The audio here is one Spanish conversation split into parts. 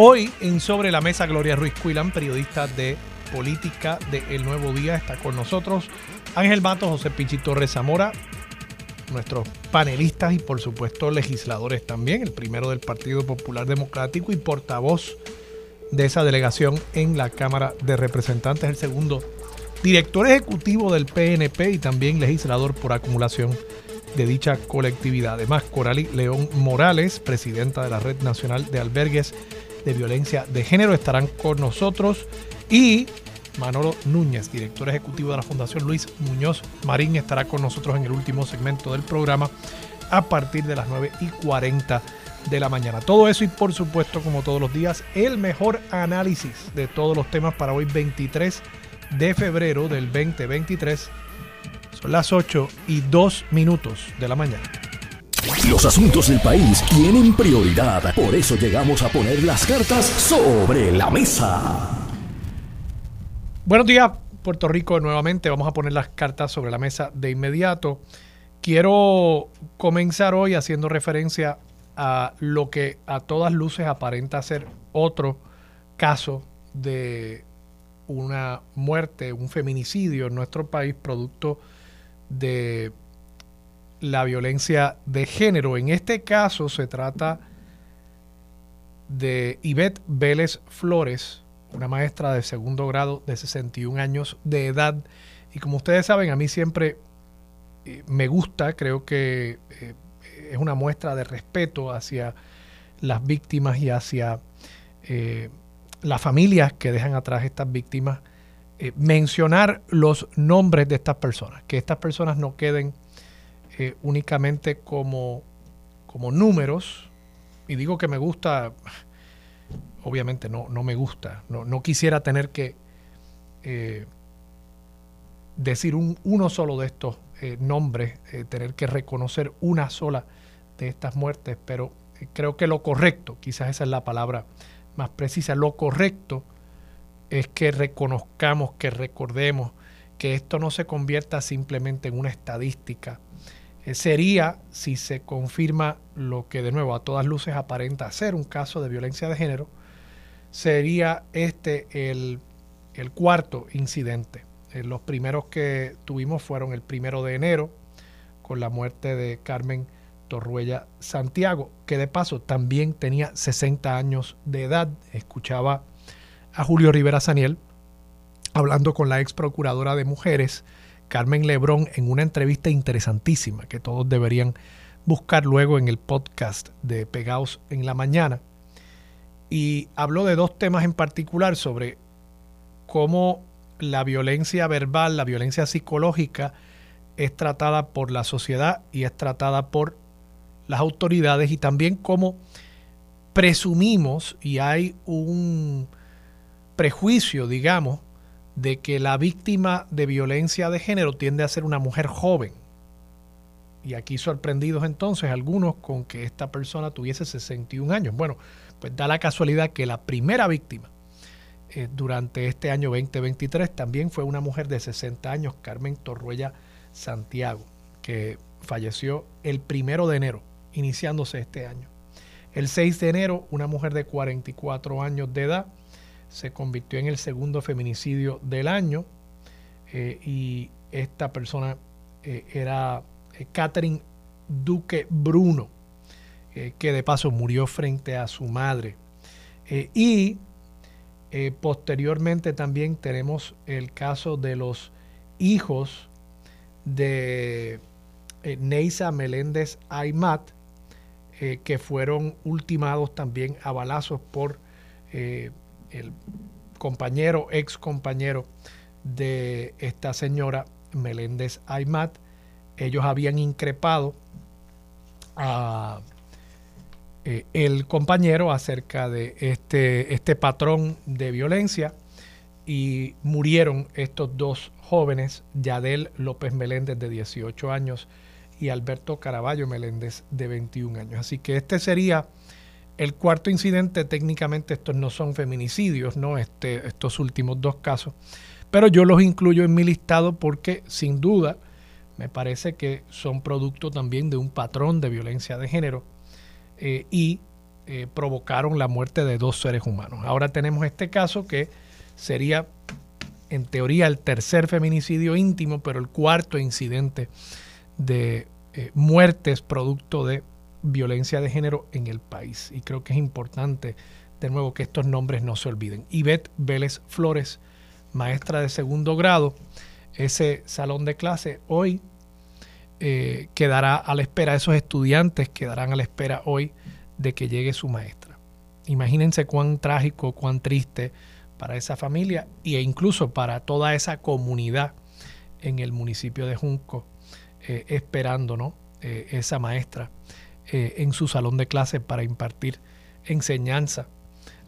Hoy en Sobre la Mesa Gloria Ruiz Cuilan, periodista de política de El Nuevo Día, está con nosotros. Ángel Mato, José Pichi Torres Zamora, nuestros panelistas y por supuesto legisladores también, el primero del Partido Popular Democrático y portavoz de esa delegación en la Cámara de Representantes, el segundo director ejecutivo del PNP y también legislador por acumulación de dicha colectividad. Además, Corali León Morales, presidenta de la Red Nacional de Albergues de Violencia de Género, estarán con nosotros. Y Manolo Núñez, director ejecutivo de la Fundación Luis Muñoz Marín, estará con nosotros en el último segmento del programa a partir de las 9 y 40 de la mañana. Todo eso y por supuesto, como todos los días, el mejor análisis de todos los temas para hoy 23 de febrero del 2023. Son las 8 y 2 minutos de la mañana. Los asuntos del país tienen prioridad, por eso llegamos a poner las cartas sobre la mesa. Buenos días, Puerto Rico, nuevamente vamos a poner las cartas sobre la mesa de inmediato. Quiero comenzar hoy haciendo referencia a lo que a todas luces aparenta ser otro caso de una muerte, un feminicidio en nuestro país producto de la violencia de género. En este caso se trata de Ivette Vélez Flores, una maestra de segundo grado de 61 años de edad. Y como ustedes saben, a mí siempre eh, me gusta, creo que eh, es una muestra de respeto hacia las víctimas y hacia eh, las familias que dejan atrás estas víctimas, mencionar los nombres de estas personas, que estas personas no queden eh, únicamente como, como números, y digo que me gusta, obviamente no, no me gusta, no, no quisiera tener que eh, decir un, uno solo de estos nombres, tener que reconocer una sola de estas muertes, pero creo que lo correcto, quizás esa es la palabra más precisa. Lo correcto es que reconozcamos, que recordemos que esto no se convierta simplemente en una estadística. Eh, sería, si se confirma lo que de nuevo a todas luces aparenta ser un caso de violencia de género, sería este el, cuarto incidente. Eh, los primeros que tuvimos fueron el primero de enero, con la muerte de Carmen Torruella Santiago, que de paso también tenía 60 años de edad. Escuchaba a Julio Rivera Saniel hablando con la ex procuradora de mujeres, Carmen Lebrón, en una entrevista interesantísima que todos deberían buscar luego en el podcast de Pegaos en la Mañana. Y habló de dos temas en particular sobre cómo la violencia verbal, la violencia psicológica, es tratada por la sociedad y es tratada por las autoridades y también cómo presumimos y hay un prejuicio, digamos, de que la víctima de violencia de género tiende a ser una mujer joven. Y aquí sorprendidos entonces algunos con que esta persona tuviese 61 años. Bueno, pues da la casualidad que la primera víctima eh, durante este año 2023 también fue una mujer de 60 años, Carmen Torruella Santiago, que falleció el primero de enero iniciándose este año. El 6 de enero, una mujer de 44 años de edad se convirtió en el segundo feminicidio del año eh, y esta persona eh, era eh, Catherine Duque Bruno, que de paso murió frente a su madre. y posteriormente también tenemos el caso de los hijos de Neisa Meléndez Aymat, que fueron ultimados también a balazos por el compañero, ex compañero de esta señora Meléndez Aymat. Ellos habían increpado a eh, el compañero acerca de este, este patrón de violencia y murieron estos dos jóvenes, Yadel López Meléndez de 18 años y Alberto Caraballo Meléndez de 21 años. Así que este sería el cuarto incidente. Técnicamente estos no son feminicidios, ¿no? Este, estos últimos dos casos. Pero yo los incluyo en mi listado porque sin duda me parece que son producto también de un patrón de violencia de género eh, y eh, provocaron la muerte de dos seres humanos. Ahora tenemos este caso que sería en teoría el tercer feminicidio íntimo, pero el cuarto incidente de eh, muertes producto de violencia de género en el país. Y creo que es importante, de nuevo, que estos nombres no se olviden. Ivette Vélez Flores, maestra de segundo grado, ese salón de clase hoy eh, quedará a la espera, esos estudiantes quedarán a la espera hoy de que llegue su maestra. Imagínense cuán trágico, cuán triste para esa familia e incluso para toda esa comunidad en el municipio de Junco, eh, esperando ¿no? Eh, esa maestra eh, en su salón de clases para impartir enseñanza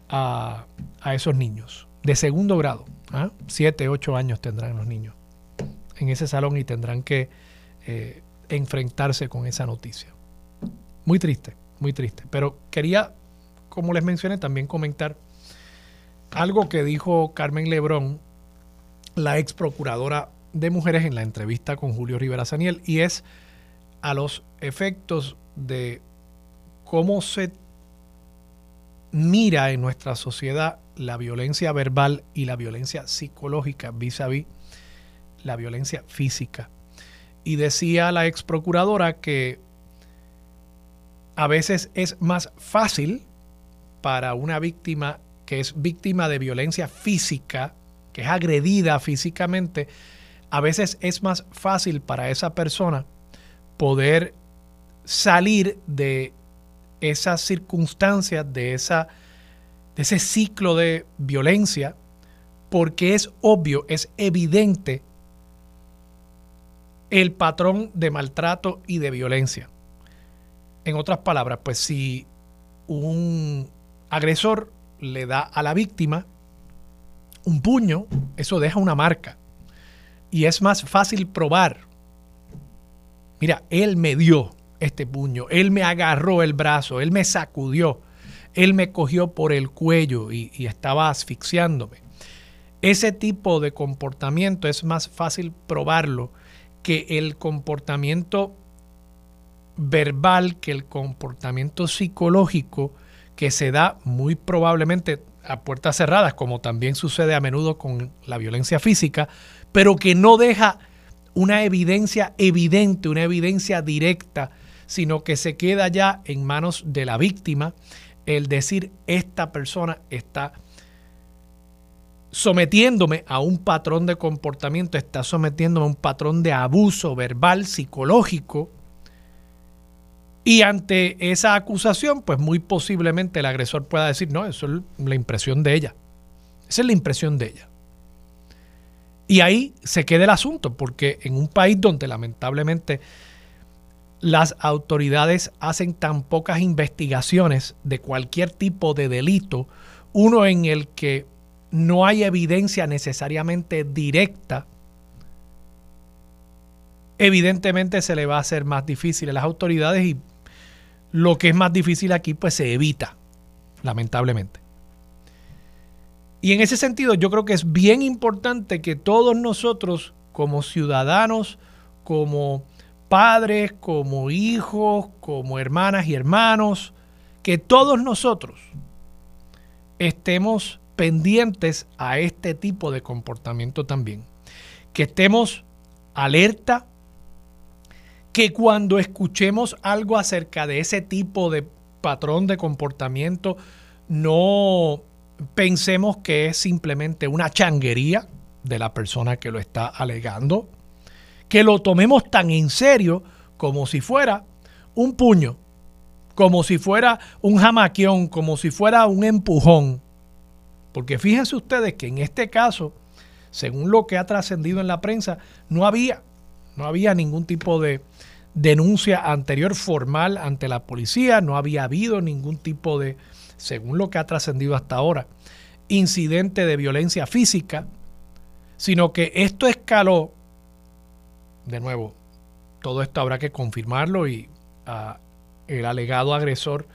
a, esos niños de segundo grado. ¿ah? Siete, ocho años tendrán los niños en ese salón y tendrán que enfrentarse con esa noticia. Muy triste, muy triste. Pero quería, como les mencioné, también comentar algo que dijo Carmen Lebrón, la ex procuradora de mujeres en la entrevista con Julio Rivera Saniel, y es a los efectos de cómo se mira en nuestra sociedad la violencia verbal y la violencia psicológica vis a vis la violencia física. Y decía la ex procuradora que a veces es más fácil para una víctima que es víctima de violencia física, que es agredida físicamente, a veces es más fácil para esa persona poder salir de esas circunstancias, de, esa, de ese ciclo de violencia, porque es obvio, es evidente el patrón de maltrato y de violencia. En otras palabras, pues si un agresor le da a la víctima un puño, eso deja una marca. Y es más fácil probar. Mira, él me dio este puño, él me agarró el brazo, él me sacudió, él me cogió por el cuello y, y estaba asfixiándome. Ese tipo de comportamiento es más fácil probarlo que el comportamiento verbal, que el comportamiento psicológico que se da muy probablemente a puertas cerradas, como también sucede a menudo con la violencia física, pero que no deja una evidencia evidente, una evidencia directa, sino que se queda ya en manos de la víctima el decir esta persona está sometiéndome a un patrón de comportamiento, está sometiéndome a un patrón de abuso verbal, psicológico, y ante esa acusación, pues muy posiblemente el agresor pueda decir, no, eso es la impresión de ella. Esa es la impresión de ella. Y ahí se queda el asunto, porque en un país donde lamentablemente las autoridades hacen tan pocas investigaciones de cualquier tipo de delito, uno en el que no hay evidencia necesariamente directa, evidentemente se le va a hacer más difícil a las autoridades y lo que es más difícil aquí, pues se evita, lamentablemente. Y en ese sentido, yo creo que es bien importante que todos nosotros, como ciudadanos, como padres, como hijos, como hermanas y hermanos, que todos nosotros estemos pendientes a este tipo de comportamiento también. Que estemos alerta que cuando escuchemos algo acerca de ese tipo de patrón de comportamiento, no pensemos que es simplemente una changuería de la persona que lo está alegando, que lo tomemos tan en serio como si fuera un puño, como si fuera un jamaquión, como si fuera un empujón. Porque fíjense ustedes que en este caso, según lo que ha trascendido en la prensa, no había, no había ningún tipo de, denuncia anterior formal ante la policía, no había habido ningún tipo de, según lo que ha trascendido hasta ahora, incidente de violencia física, sino que esto escaló, de nuevo, todo esto habrá que confirmarlo y ah, el alegado agresor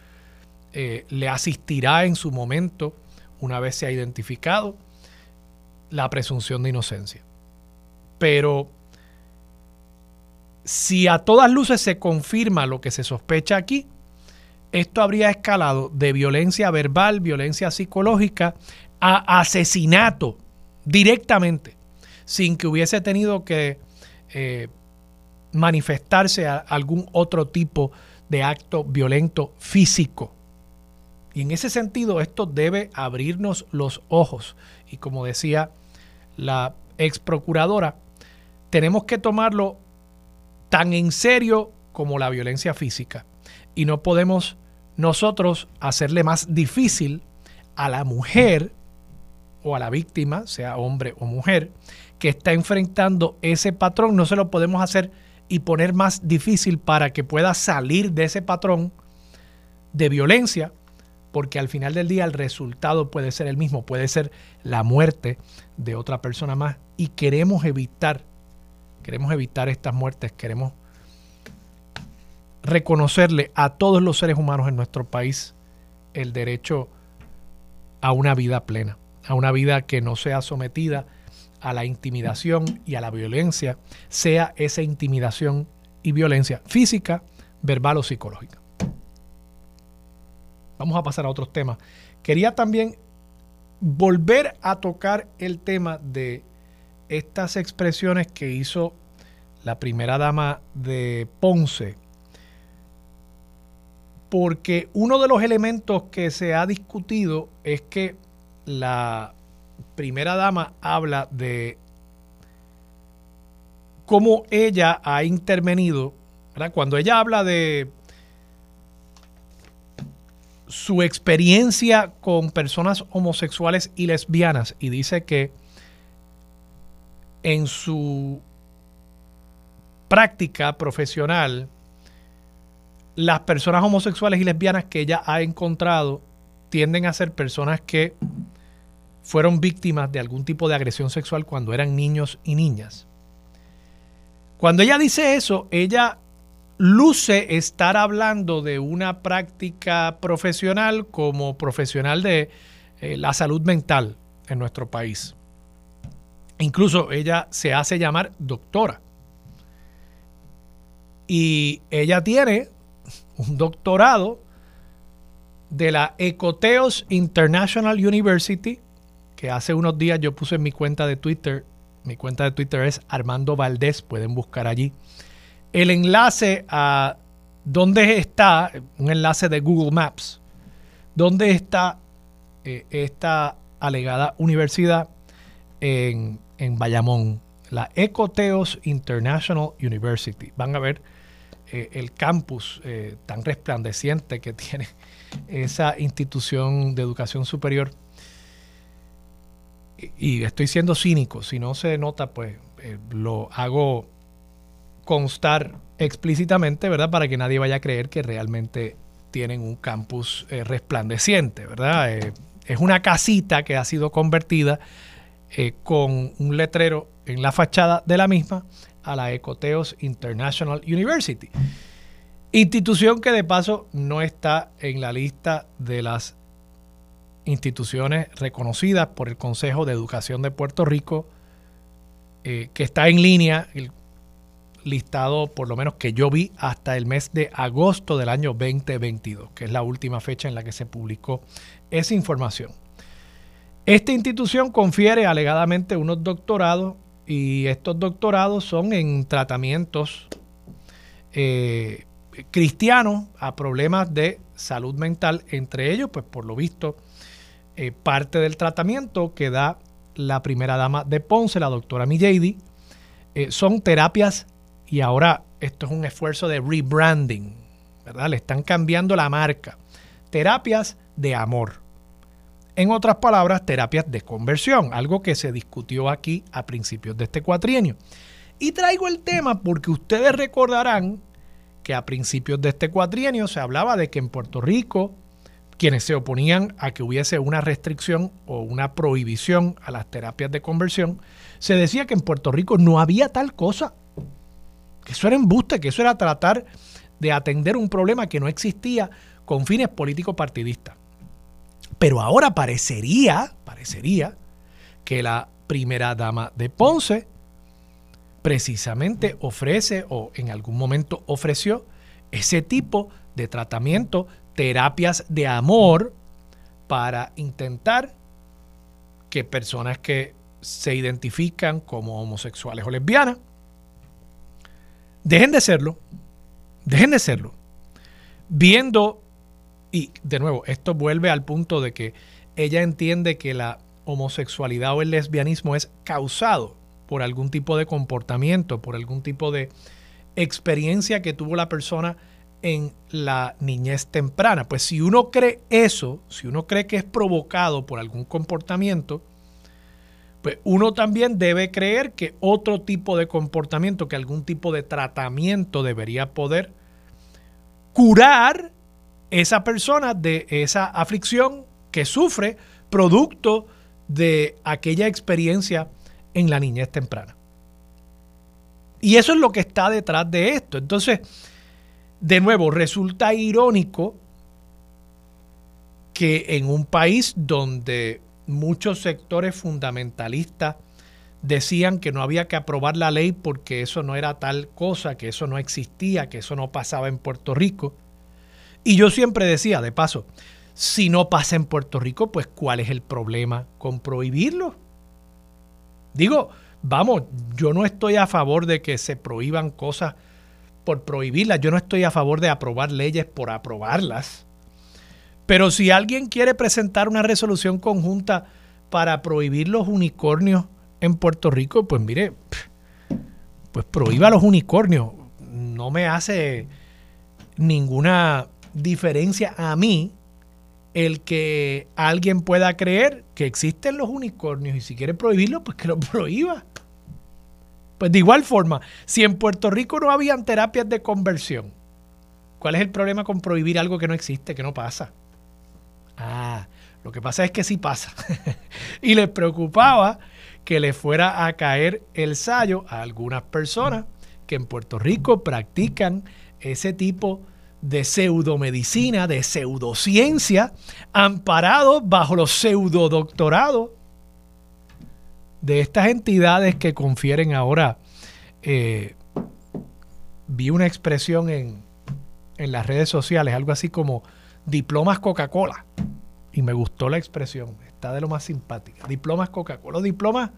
eh, le asistirá en su momento, una vez se ha identificado, la presunción de inocencia. Pero si a todas luces se confirma lo que se sospecha aquí, esto habría escalado de violencia verbal, violencia psicológica, a asesinato directamente, sin que hubiese tenido que eh, manifestarse a algún otro tipo de acto violento físico. Y en ese sentido, esto debe abrirnos los ojos. Y como decía la ex procuradora, tenemos que tomarlo tan en serio como la violencia física. Y no podemos nosotros hacerle más difícil a la mujer o a la víctima, sea hombre o mujer, que está enfrentando ese patrón. No se lo podemos hacer y poner más difícil para que pueda salir de ese patrón de violencia, porque al final del día el resultado puede ser el mismo, puede ser la muerte de otra persona más. Y queremos evitar Queremos evitar estas muertes, queremos reconocerle a todos los seres humanos en nuestro país el derecho a una vida plena, a una vida que no sea sometida a la intimidación y a la violencia, sea esa intimidación y violencia física, verbal o psicológica. Vamos a pasar a otros temas. Quería también volver a tocar el tema de estas expresiones que hizo la primera dama de Ponce, porque uno de los elementos que se ha discutido es que la primera dama habla de cómo ella ha intervenido, cuando ella habla de su experiencia con personas homosexuales y lesbianas y dice que en su práctica profesional, las personas homosexuales y lesbianas que ella ha encontrado tienden a ser personas que fueron víctimas de algún tipo de agresión sexual cuando eran niños y niñas. Cuando ella dice eso, ella luce estar hablando de una práctica profesional como profesional de eh, la salud mental en nuestro país. Incluso ella se hace llamar doctora. Y ella tiene un doctorado de la Ecoteos International University, hace unos días yo puse en mi cuenta de Twitter. Mi cuenta de Twitter es Armando Valdés, pueden buscar allí. El enlace a dónde está, un enlace de Google Maps, dónde está eh, esta alegada universidad en en Bayamón, la Ecoteos International University. Van a ver eh, el campus eh, tan resplandeciente que tiene esa institución de educación superior. Y, estoy siendo cínico, si no se nota, pues eh, lo hago constar explícitamente, ¿verdad? Para que nadie vaya a creer que realmente tienen un campus resplandeciente, ¿verdad? es una casita que ha sido convertida eh, con un letrero en la fachada de la misma a la Ecoteos International University. Institución que de paso no está en la lista de las instituciones reconocidas por el Consejo de Educación de Puerto Rico, eh, que está en línea, el listado por lo menos que yo vi hasta el mes de agosto del año 2022, que es la última fecha en la que se publicó esa información. Esta institución confiere alegadamente unos doctorados y estos doctorados son en tratamientos eh, cristianos a problemas de salud mental, entre ellos, pues por lo visto, eh, parte del tratamiento que da la primera dama de Ponce, la doctora Millady, eh, son terapias y ahora esto es un esfuerzo de rebranding, ¿verdad? Le están cambiando la marca. Terapias de amor. En otras palabras, terapias de conversión, algo que se discutió aquí a principios de este cuatrienio. Y traigo el tema porque ustedes recordarán que a principios de este cuatrienio se hablaba de que en Puerto Rico quienes se oponían a que hubiese una restricción o una prohibición a las terapias de conversión, se decía que en Puerto Rico no había tal cosa, que eso era embuste, que eso era tratar de atender un problema que no existía con fines políticos partidistas. Pero ahora parecería, parecería que la primera dama de Ponce precisamente ofrece o en algún momento ofreció ese tipo de tratamiento terapias de amor para intentar que personas que se identifican como homosexuales o lesbianas dejen de serlo, dejen de serlo, viendo, y de nuevo, esto vuelve al punto de que ella entiende que la homosexualidad o el lesbianismo es causado por algún tipo de comportamiento, por algún tipo de experiencia que tuvo la persona en la niñez temprana. Pues si uno cree eso, si uno cree que es provocado por algún comportamiento, pues uno también debe creer que otro tipo de comportamiento, que algún tipo de tratamiento debería poder curar esa persona de esa aflicción que sufre producto de aquella experiencia en la niñez temprana. Y eso es lo que está detrás de esto. Entonces, de nuevo, resulta irónico que en un país donde muchos sectores fundamentalistas decían que no había que aprobar la ley porque eso no era tal cosa, que eso no existía, que eso no pasaba en Puerto Rico. Y yo siempre decía, de paso, si no pasa en Puerto Rico, pues ¿cuál es el problema con prohibirlo? Digo, vamos, yo no estoy a favor de que se prohíban cosas por prohibirlas. Yo no estoy a favor de aprobar leyes por aprobarlas. Pero si alguien quiere presentar una resolución conjunta para prohibir los unicornios en Puerto Rico, pues mire, pues prohíba los unicornios. No me hace ninguna diferencia a mí el que alguien pueda creer que existen los unicornios y si quiere prohibirlo, pues que lo prohíba. Pues de igual forma, si en Puerto Rico no habían terapias de conversión, ¿cuál es el problema con prohibir algo que no existe, que no pasa? Ah, lo que pasa es que sí pasa. y les preocupaba que le fuera a caer el sallo a algunas personas que en Puerto Rico practican ese tipo de pseudomedicina, de pseudociencia, amparados bajo los pseudodoctorados de estas entidades que confieren ahora, eh, vi una expresión en, en las redes sociales, algo así como diplomas Coca-Cola. Y me gustó la expresión, está de lo más simpática. Diplomas Coca-Cola, diplomas,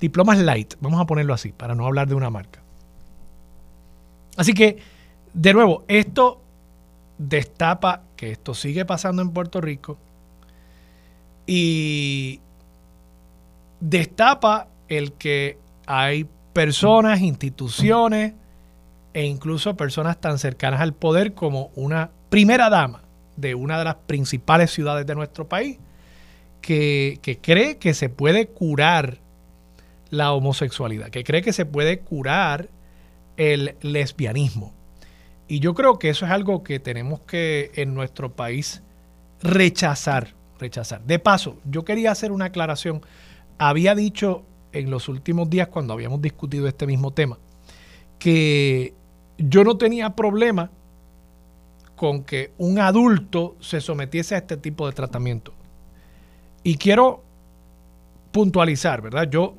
diplomas light, vamos a ponerlo así, para no hablar de una marca. Así que, de nuevo, esto destapa que esto sigue pasando en Puerto Rico y destapa el que hay personas, instituciones e incluso personas tan cercanas al poder como una primera dama de una de las principales ciudades de nuestro país que, cree que se puede curar la homosexualidad, que cree que se puede curar el lesbianismo. Y yo creo que eso es algo que tenemos que en nuestro país rechazar, rechazar. De paso, yo quería hacer una aclaración había dicho en los últimos días cuando habíamos discutido este mismo tema que yo no tenía problema con que un adulto se sometiese a este tipo de tratamiento. Y quiero puntualizar, ¿verdad? Yo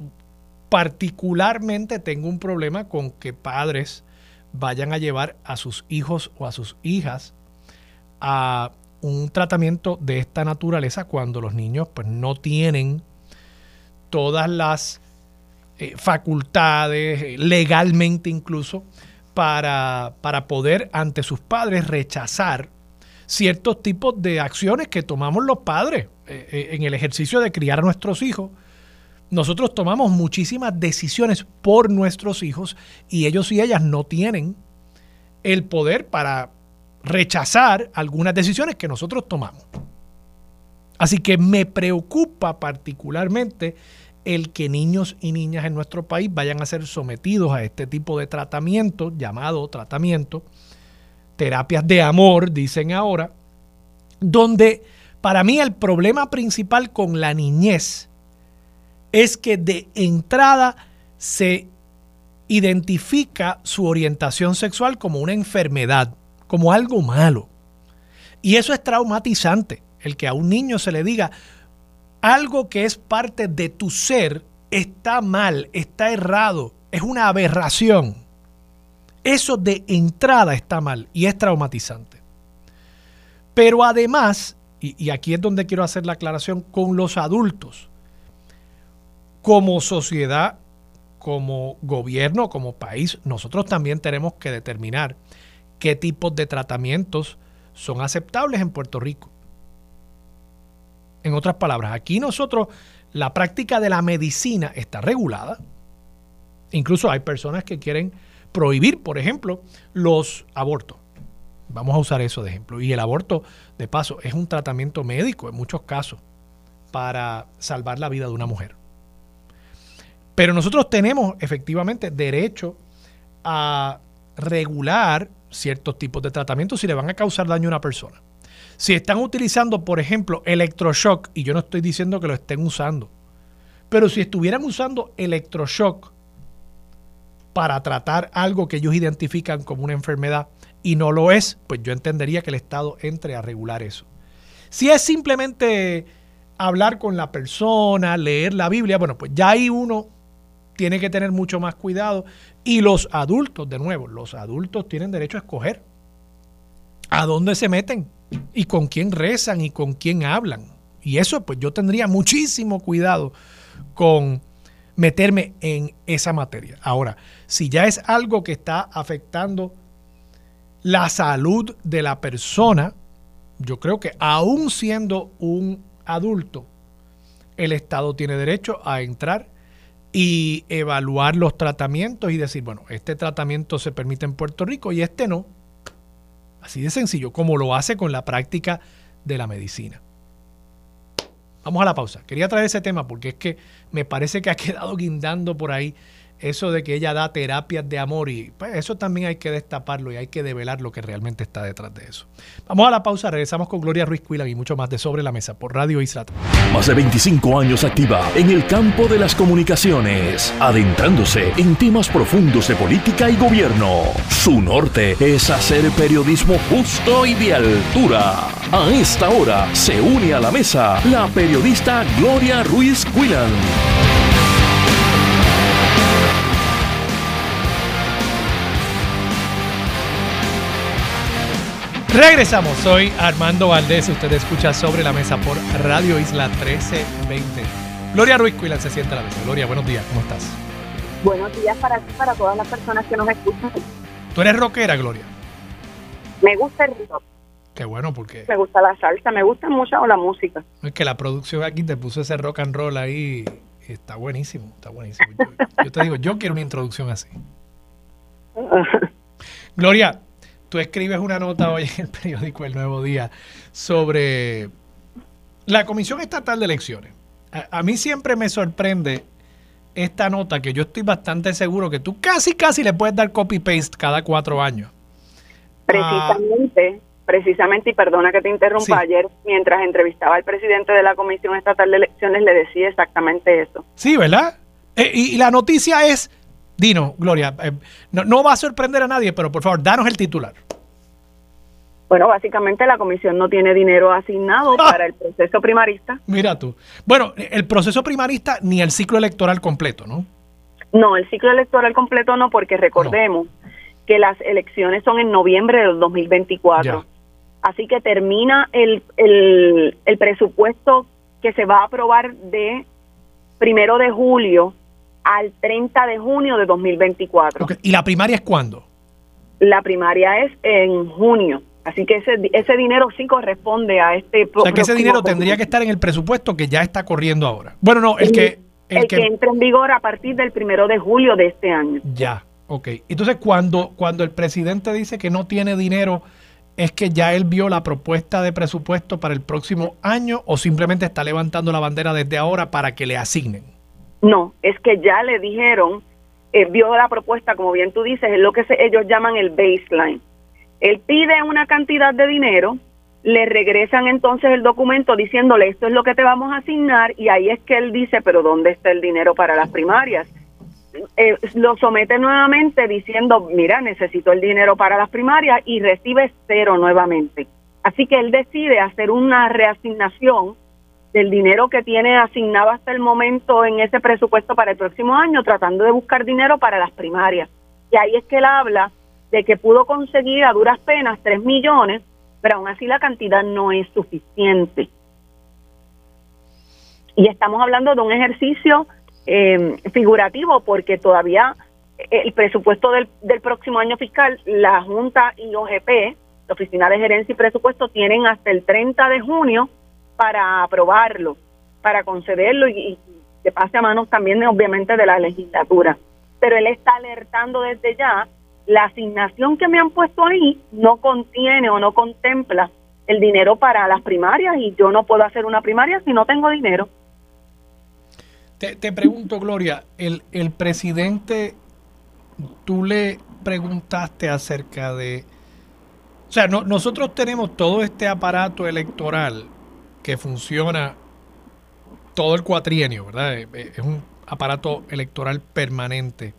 particularmente tengo un problema con que padres vayan a llevar a sus hijos o a sus hijas a un tratamiento de esta naturaleza cuando los niños pues no tienen todas las eh, facultades, eh, legalmente incluso, para, para poder ante sus padres rechazar ciertos tipos de acciones que tomamos los padres eh, en el ejercicio de criar a nuestros hijos. Nosotros tomamos muchísimas decisiones por nuestros hijos y ellos y ellas no tienen el poder para rechazar algunas decisiones que nosotros tomamos. Así que me preocupa particularmente el que niños y niñas en nuestro país vayan a ser sometidos a este tipo de tratamiento, llamado tratamiento, terapias de amor, dicen ahora, donde para mí el problema principal con la niñez es que de entrada se identifica su orientación sexual como una enfermedad, como algo malo. Y eso es traumatizante, el que a un niño se le diga algo que es parte de tu ser está mal, está errado, es una aberración. Eso de entrada está mal y es traumatizante. Pero además, y, aquí es donde quiero hacer la aclaración con los adultos, como sociedad, como gobierno, como país, nosotros también tenemos que determinar qué tipos de tratamientos son aceptables en Puerto Rico. En otras palabras, aquí nosotros la práctica de la medicina está regulada. Incluso hay personas que quieren prohibir, por ejemplo, los abortos. Vamos a usar eso de ejemplo. Y el aborto, de paso, es un tratamiento médico en muchos casos para salvar la vida de una mujer. Pero nosotros tenemos efectivamente derecho a regular ciertos tipos de tratamientos si le van a causar daño a una persona. Si están utilizando, por ejemplo, electroshock, y yo no estoy diciendo que lo estén usando, pero si estuvieran usando electroshock para tratar algo que ellos identifican como una enfermedad y no lo es, pues yo entendería que el Estado entre a regular eso. Si es simplemente hablar con la persona, leer la Biblia, bueno, pues ya ahí uno tiene que tener mucho más cuidado. Y los adultos, de nuevo, los adultos tienen derecho a escoger a dónde se meten y con quién rezan y con quién hablan. Y eso, pues yo tendría muchísimo cuidado con meterme en esa materia. Ahora, si ya es algo que está afectando la salud de la persona, yo creo que aún siendo un adulto, el Estado tiene derecho a entrar y evaluar los tratamientos y decir, bueno, este tratamiento se permite en Puerto Rico y este no. Así de sencillo, como lo hace con la práctica de la medicina. Vamos a la pausa. Quería traer ese tema porque es que me parece que ha quedado guindando por ahí eso de que ella da terapias de amor y pues eso también hay que destaparlo y hay que develar lo que realmente está detrás de eso. Vamos a la pausa, regresamos con Gloria Ruiz Cuilan y mucho más de Sobre la Mesa por Radio Isla. Más de 25 años activa en el campo de las comunicaciones, adentrándose en temas profundos de política y gobierno. Su norte es hacer periodismo justo y de altura. A esta hora se une a la mesa la periodista Gloria Ruiz Cuilan. Regresamos, soy Armando Valdés, usted escucha sobre la mesa por Radio Isla 1320. Gloria Ruiz Cuilan se sienta a la mesa. Gloria, buenos días, ¿cómo estás? Buenos días para ti, para todas las personas que nos escuchan. ¿Tú eres rockera, Gloria? Me gusta el rock. Qué bueno, porque... Me gusta la salsa, me gusta mucho la música. Es que la producción aquí te puso ese rock and roll ahí está buenísimo, está buenísimo. Yo, yo te digo, yo quiero una introducción así. Gloria, tú escribes una nota hoy en el periódico El Nuevo Día sobre la Comisión Estatal de Elecciones. A, mí siempre me sorprende esta nota que yo estoy bastante seguro que tú casi, casi le puedes dar copy-paste cada cuatro años. Precisamente, precisamente, y perdona que te interrumpa, ayer mientras entrevistaba al presidente de la Comisión Estatal de Elecciones le decía exactamente eso. Sí, ¿verdad? Eh, y la noticia es Dino, Gloria, eh, no, va a sorprender a nadie, pero por favor, danos el titular. Bueno, básicamente la comisión no tiene dinero asignado ah. para el proceso primarista. Mira tú. Bueno, el proceso primarista ni el ciclo electoral completo, ¿no? No, el ciclo electoral completo no, porque recordemos que las elecciones son en noviembre del 2024. Así que termina el, el, el presupuesto que se va a aprobar de primero de julio al 30 de junio de 2024. ¿Y la primaria es cuándo? La primaria es en junio. Así que ese, ese dinero sí corresponde a este... O sea, que ese dinero tendría que estar en el presupuesto que ya está corriendo ahora. Bueno, no, el, que... El, que, entra en vigor a partir del primero de julio de este año. Ya, ok. Entonces, cuando, cuando el presidente dice que no tiene dinero, ¿es que ya él vio la propuesta de presupuesto para el próximo año o simplemente está levantando la bandera desde ahora para que le asignen? No, es que ya le dijeron, eh, vio la propuesta, como bien tú dices, es lo que ellos llaman el baseline. Él pide una cantidad de dinero, le regresan entonces el documento diciéndole esto es lo que te vamos a asignar y ahí es que él dice, pero ¿dónde está el dinero para las primarias? Eh, lo somete nuevamente diciendo, mira, necesito el dinero para las primarias y recibe cero nuevamente. Así que él decide hacer una reasignación del dinero que tiene asignado hasta el momento en ese presupuesto para el próximo año, tratando de buscar dinero para las primarias. Y ahí es que él habla de que pudo conseguir a duras penas 3 millones, pero aún así la cantidad no es suficiente. Y estamos hablando de un ejercicio eh, figurativo porque todavía el presupuesto del, del próximo año fiscal, la Junta y OGP, la Oficina de Gerencia y Presupuesto, tienen hasta el 30 de junio para aprobarlo, para concederlo y, que pase a manos también obviamente de la legislatura. Pero él está alertando desde ya, la asignación que me han puesto ahí no contiene o no contempla el dinero para las primarias y yo no puedo hacer una primaria si no tengo dinero. Te, te pregunto, Gloria, el, el presidente, tú le preguntaste acerca de... O sea, no, nosotros tenemos todo este aparato electoral que funciona todo el cuatrienio, ¿verdad? Eh, eh, es un aparato electoral permanente.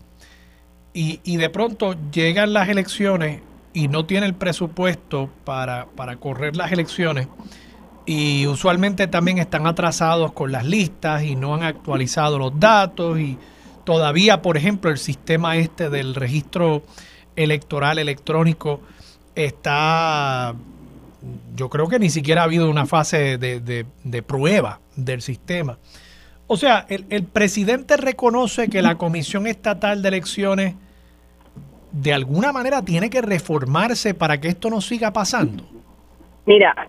Y, y de pronto llegan las elecciones y no tiene el presupuesto para, para correr las elecciones y usualmente también están atrasados con las listas y no han actualizado los datos y todavía, por ejemplo, el sistema este del registro electoral electrónico está yo creo que ni siquiera ha habido una fase de, prueba del sistema. O sea, el, el, presidente reconoce que la Comisión Estatal de Elecciones de alguna manera tiene que reformarse para que esto no siga pasando. Mira,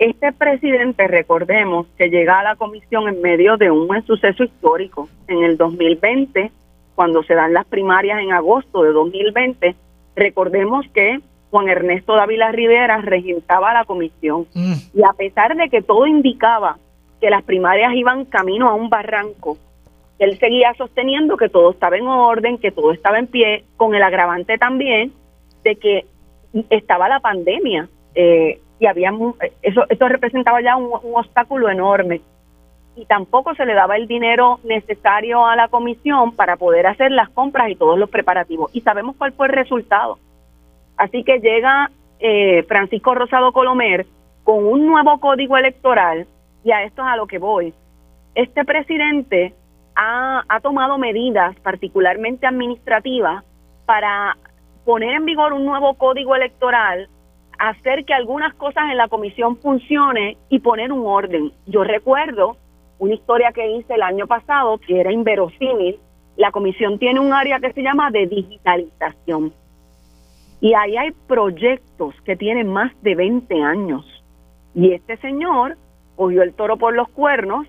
este presidente, recordemos que llega a la comisión en medio de un suceso histórico. En el 2020, cuando se dan las primarias en agosto de 2020, recordemos que Juan Ernesto Dávila Rivera regentaba la comisión. Mm. y a pesar de que todo indicaba que las primarias iban camino a un barranco, él seguía sosteniendo que todo estaba en orden, que todo estaba en pie, con el agravante también de que estaba la pandemia eh, y había eso eso representaba ya un, un obstáculo enorme. Y tampoco se le daba el dinero necesario a la comisión para poder hacer las compras y todos los preparativos. Y sabemos cuál fue el resultado Así que llega eh, Francisco Rosado Colomer con un nuevo código electoral y a esto es a lo que voy. Este presidente ha, ha tomado medidas, particularmente administrativas, para poner en vigor un nuevo código electoral, hacer que algunas cosas en la comisión funcione y poner un orden. Yo recuerdo una historia que hice el año pasado que era inverosímil. La comisión tiene un área que se llama de digitalización. Y ahí hay proyectos que tienen más de 20 años. Y este señor cogió el toro por los cuernos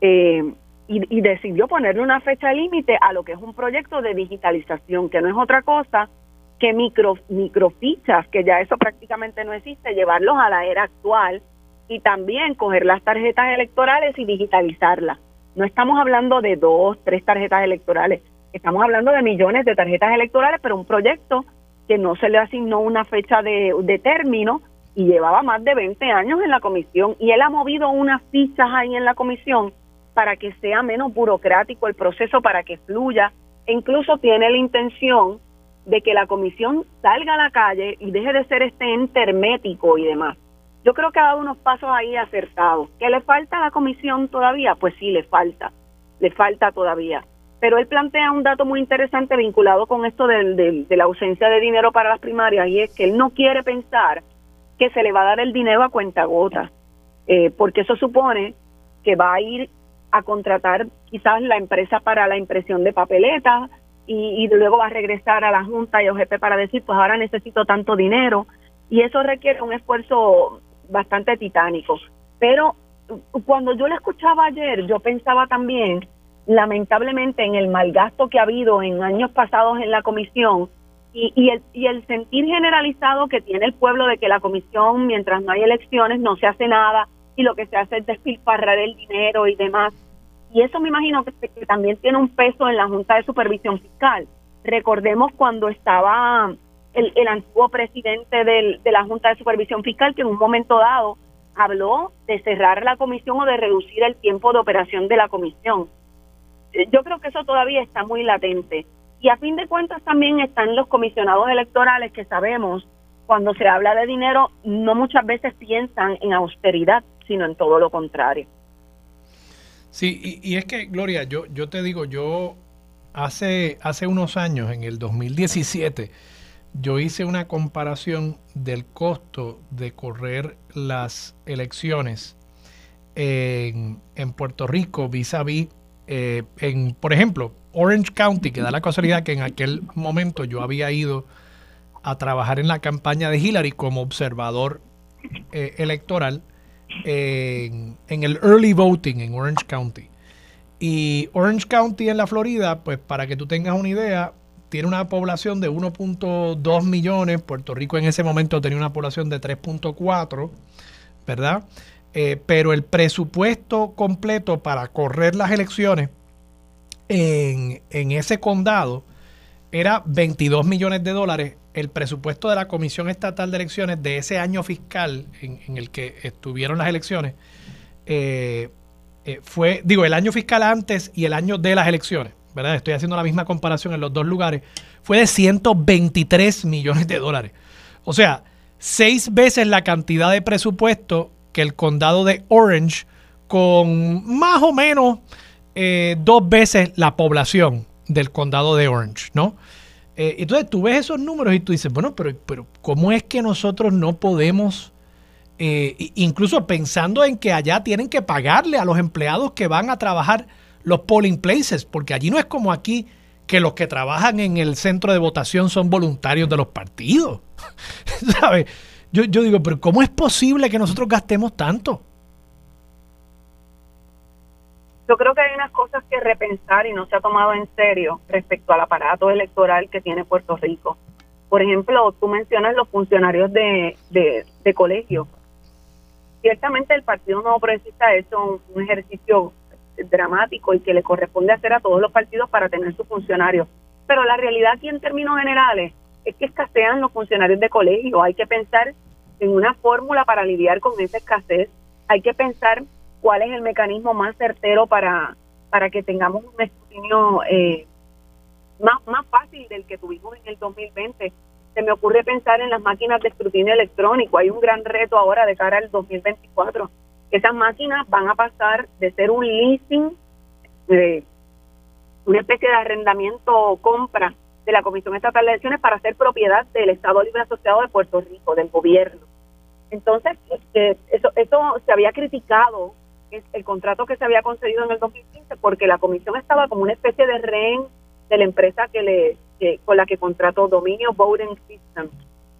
eh, y, decidió ponerle una fecha límite a lo que es un proyecto de digitalización, que no es otra cosa que micro, microfichas, que ya eso prácticamente no existe, llevarlos a la era actual y también coger las tarjetas electorales y digitalizarlas. No estamos hablando de dos, tres tarjetas electorales, estamos hablando de millones de tarjetas electorales, pero un proyecto que no se le asignó una fecha de, término y llevaba más de 20 años en la comisión y él ha movido unas fichas ahí en la comisión para que sea menos burocrático el proceso, para que fluya e incluso tiene la intención de que la comisión salga a la calle y deje de ser este ente hermético y demás. Yo creo que ha dado unos pasos ahí acertados. ¿Que le falta a la comisión todavía? Pues sí, le falta, le falta todavía pero él plantea un dato muy interesante vinculado con esto de, la ausencia de dinero para las primarias y es que él no quiere pensar que se le va a dar el dinero a cuenta gota, eh, porque eso supone que va a ir a contratar quizás la empresa para la impresión de papeletas y, y luego va a regresar a la Junta y OGP para decir, pues ahora necesito tanto dinero y eso requiere un esfuerzo bastante titánico. Pero cuando yo le escuchaba ayer, yo pensaba también lamentablemente en el malgasto que ha habido en años pasados en la comisión y, el, y el sentir generalizado que tiene el pueblo de que la comisión, mientras no hay elecciones, no se hace nada y lo que se hace es despilfarrar el dinero y demás. y eso me imagino que, también tiene un peso en la Junta de Supervisión Fiscal. Recordemos cuando estaba el, antiguo presidente de la Junta de Supervisión Fiscal que en un momento dado habló de cerrar la comisión o de reducir el tiempo de operación de la comisión. Yo creo que eso todavía está muy latente. Y a fin de cuentas también están los comisionados electorales que sabemos, cuando se habla de dinero, no muchas veces piensan en austeridad, sino en todo lo contrario. Sí, y, es que, Gloria, yo, yo te digo, yo hace, hace unos años, en el 2017, yo hice una comparación del costo de correr las elecciones en, Puerto Rico vis a vis, eh, en, por ejemplo, Orange County, que da la casualidad que en aquel momento yo había ido a trabajar en la campaña de Hillary como observador eh, electoral en, en el early voting en Orange County. Y Orange County en la Florida, pues para que tú tengas una idea, tiene una población de 1.2 millones, Puerto Rico en ese momento tenía una población de 3.4, ¿verdad? Eh, pero el presupuesto completo para correr las elecciones en, ese condado era 22 millones de dólares. El presupuesto de la Comisión Estatal de Elecciones de ese año fiscal en, el que estuvieron las elecciones eh, eh, fue, digo, el año fiscal antes y el año de las elecciones ¿verdad? Estoy haciendo la misma comparación en los dos lugares, fue de 123 millones de dólares. O sea, seis veces la cantidad de presupuesto que el condado de Orange, con más o menos eh, dos veces la población del condado de Orange, ¿no? Eh, entonces tú ves esos números y tú dices, bueno, pero, pero ¿cómo es que nosotros no podemos, eh, incluso pensando en que allá tienen que pagarle a los empleados que van a trabajar los polling places, porque allí no es como aquí que los que trabajan en el centro de votación son voluntarios de los partidos. ¿Sabes? Yo, yo digo, pero ¿cómo es posible que nosotros gastemos tanto? Yo creo que hay unas cosas que repensar y no se ha tomado en serio respecto al aparato electoral que tiene Puerto Rico. Por ejemplo, tú mencionas los funcionarios de, de, colegio. Ciertamente el Partido Nuevo Progresista ha hecho un ejercicio dramático y que le corresponde hacer a todos los partidos para tener sus funcionarios. Pero la realidad aquí en términos generales es que escasean los funcionarios de colegio. Hay que pensar en una fórmula para lidiar con esa escasez. Hay que pensar cuál es el mecanismo más certero para, para que tengamos un escrutinio eh, más, más fácil del que tuvimos en el 2020. Se me ocurre pensar en las máquinas de escrutinio electrónico. Hay un gran reto ahora de cara al 2024 esas máquinas van a pasar de ser un leasing, de una especie de arrendamiento compra de la Comisión Estatal de Elecciones para ser propiedad del Estado Libre Asociado de Puerto Rico, del gobierno. Entonces, este, eso, eso se había criticado, el contrato que se había concedido en el 2015, porque la comisión estaba como una especie de rehén de la empresa que le con la que contrató Dominio Voting System,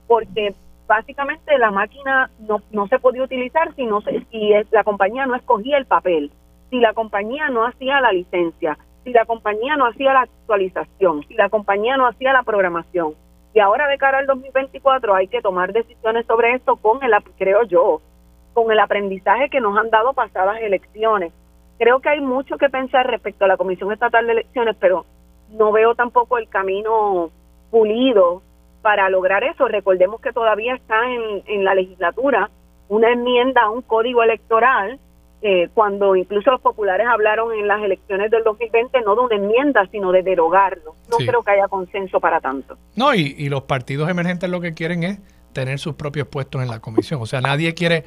porque básicamente la máquina no, no se podía utilizar si, no, si la compañía no escogía el papel, si la compañía no hacía la licencia, si la compañía no hacía la actualización, si la compañía no hacía la programación. Y ahora de cara al 2024 hay que tomar decisiones sobre esto con el, creo yo, con el aprendizaje que nos han dado pasadas elecciones. Creo que hay mucho que pensar respecto a la Comisión Estatal de Elecciones, pero no veo tampoco el camino pulido para lograr eso. Recordemos que todavía está en, la legislatura una enmienda a un código electoral, eh, cuando incluso los populares hablaron en las elecciones del 2020 no de una enmienda, sino de derogarlo. No creo que haya consenso para tanto. No, y, y los partidos emergentes lo que quieren es tener sus propios puestos en la comisión. O sea, nadie quiere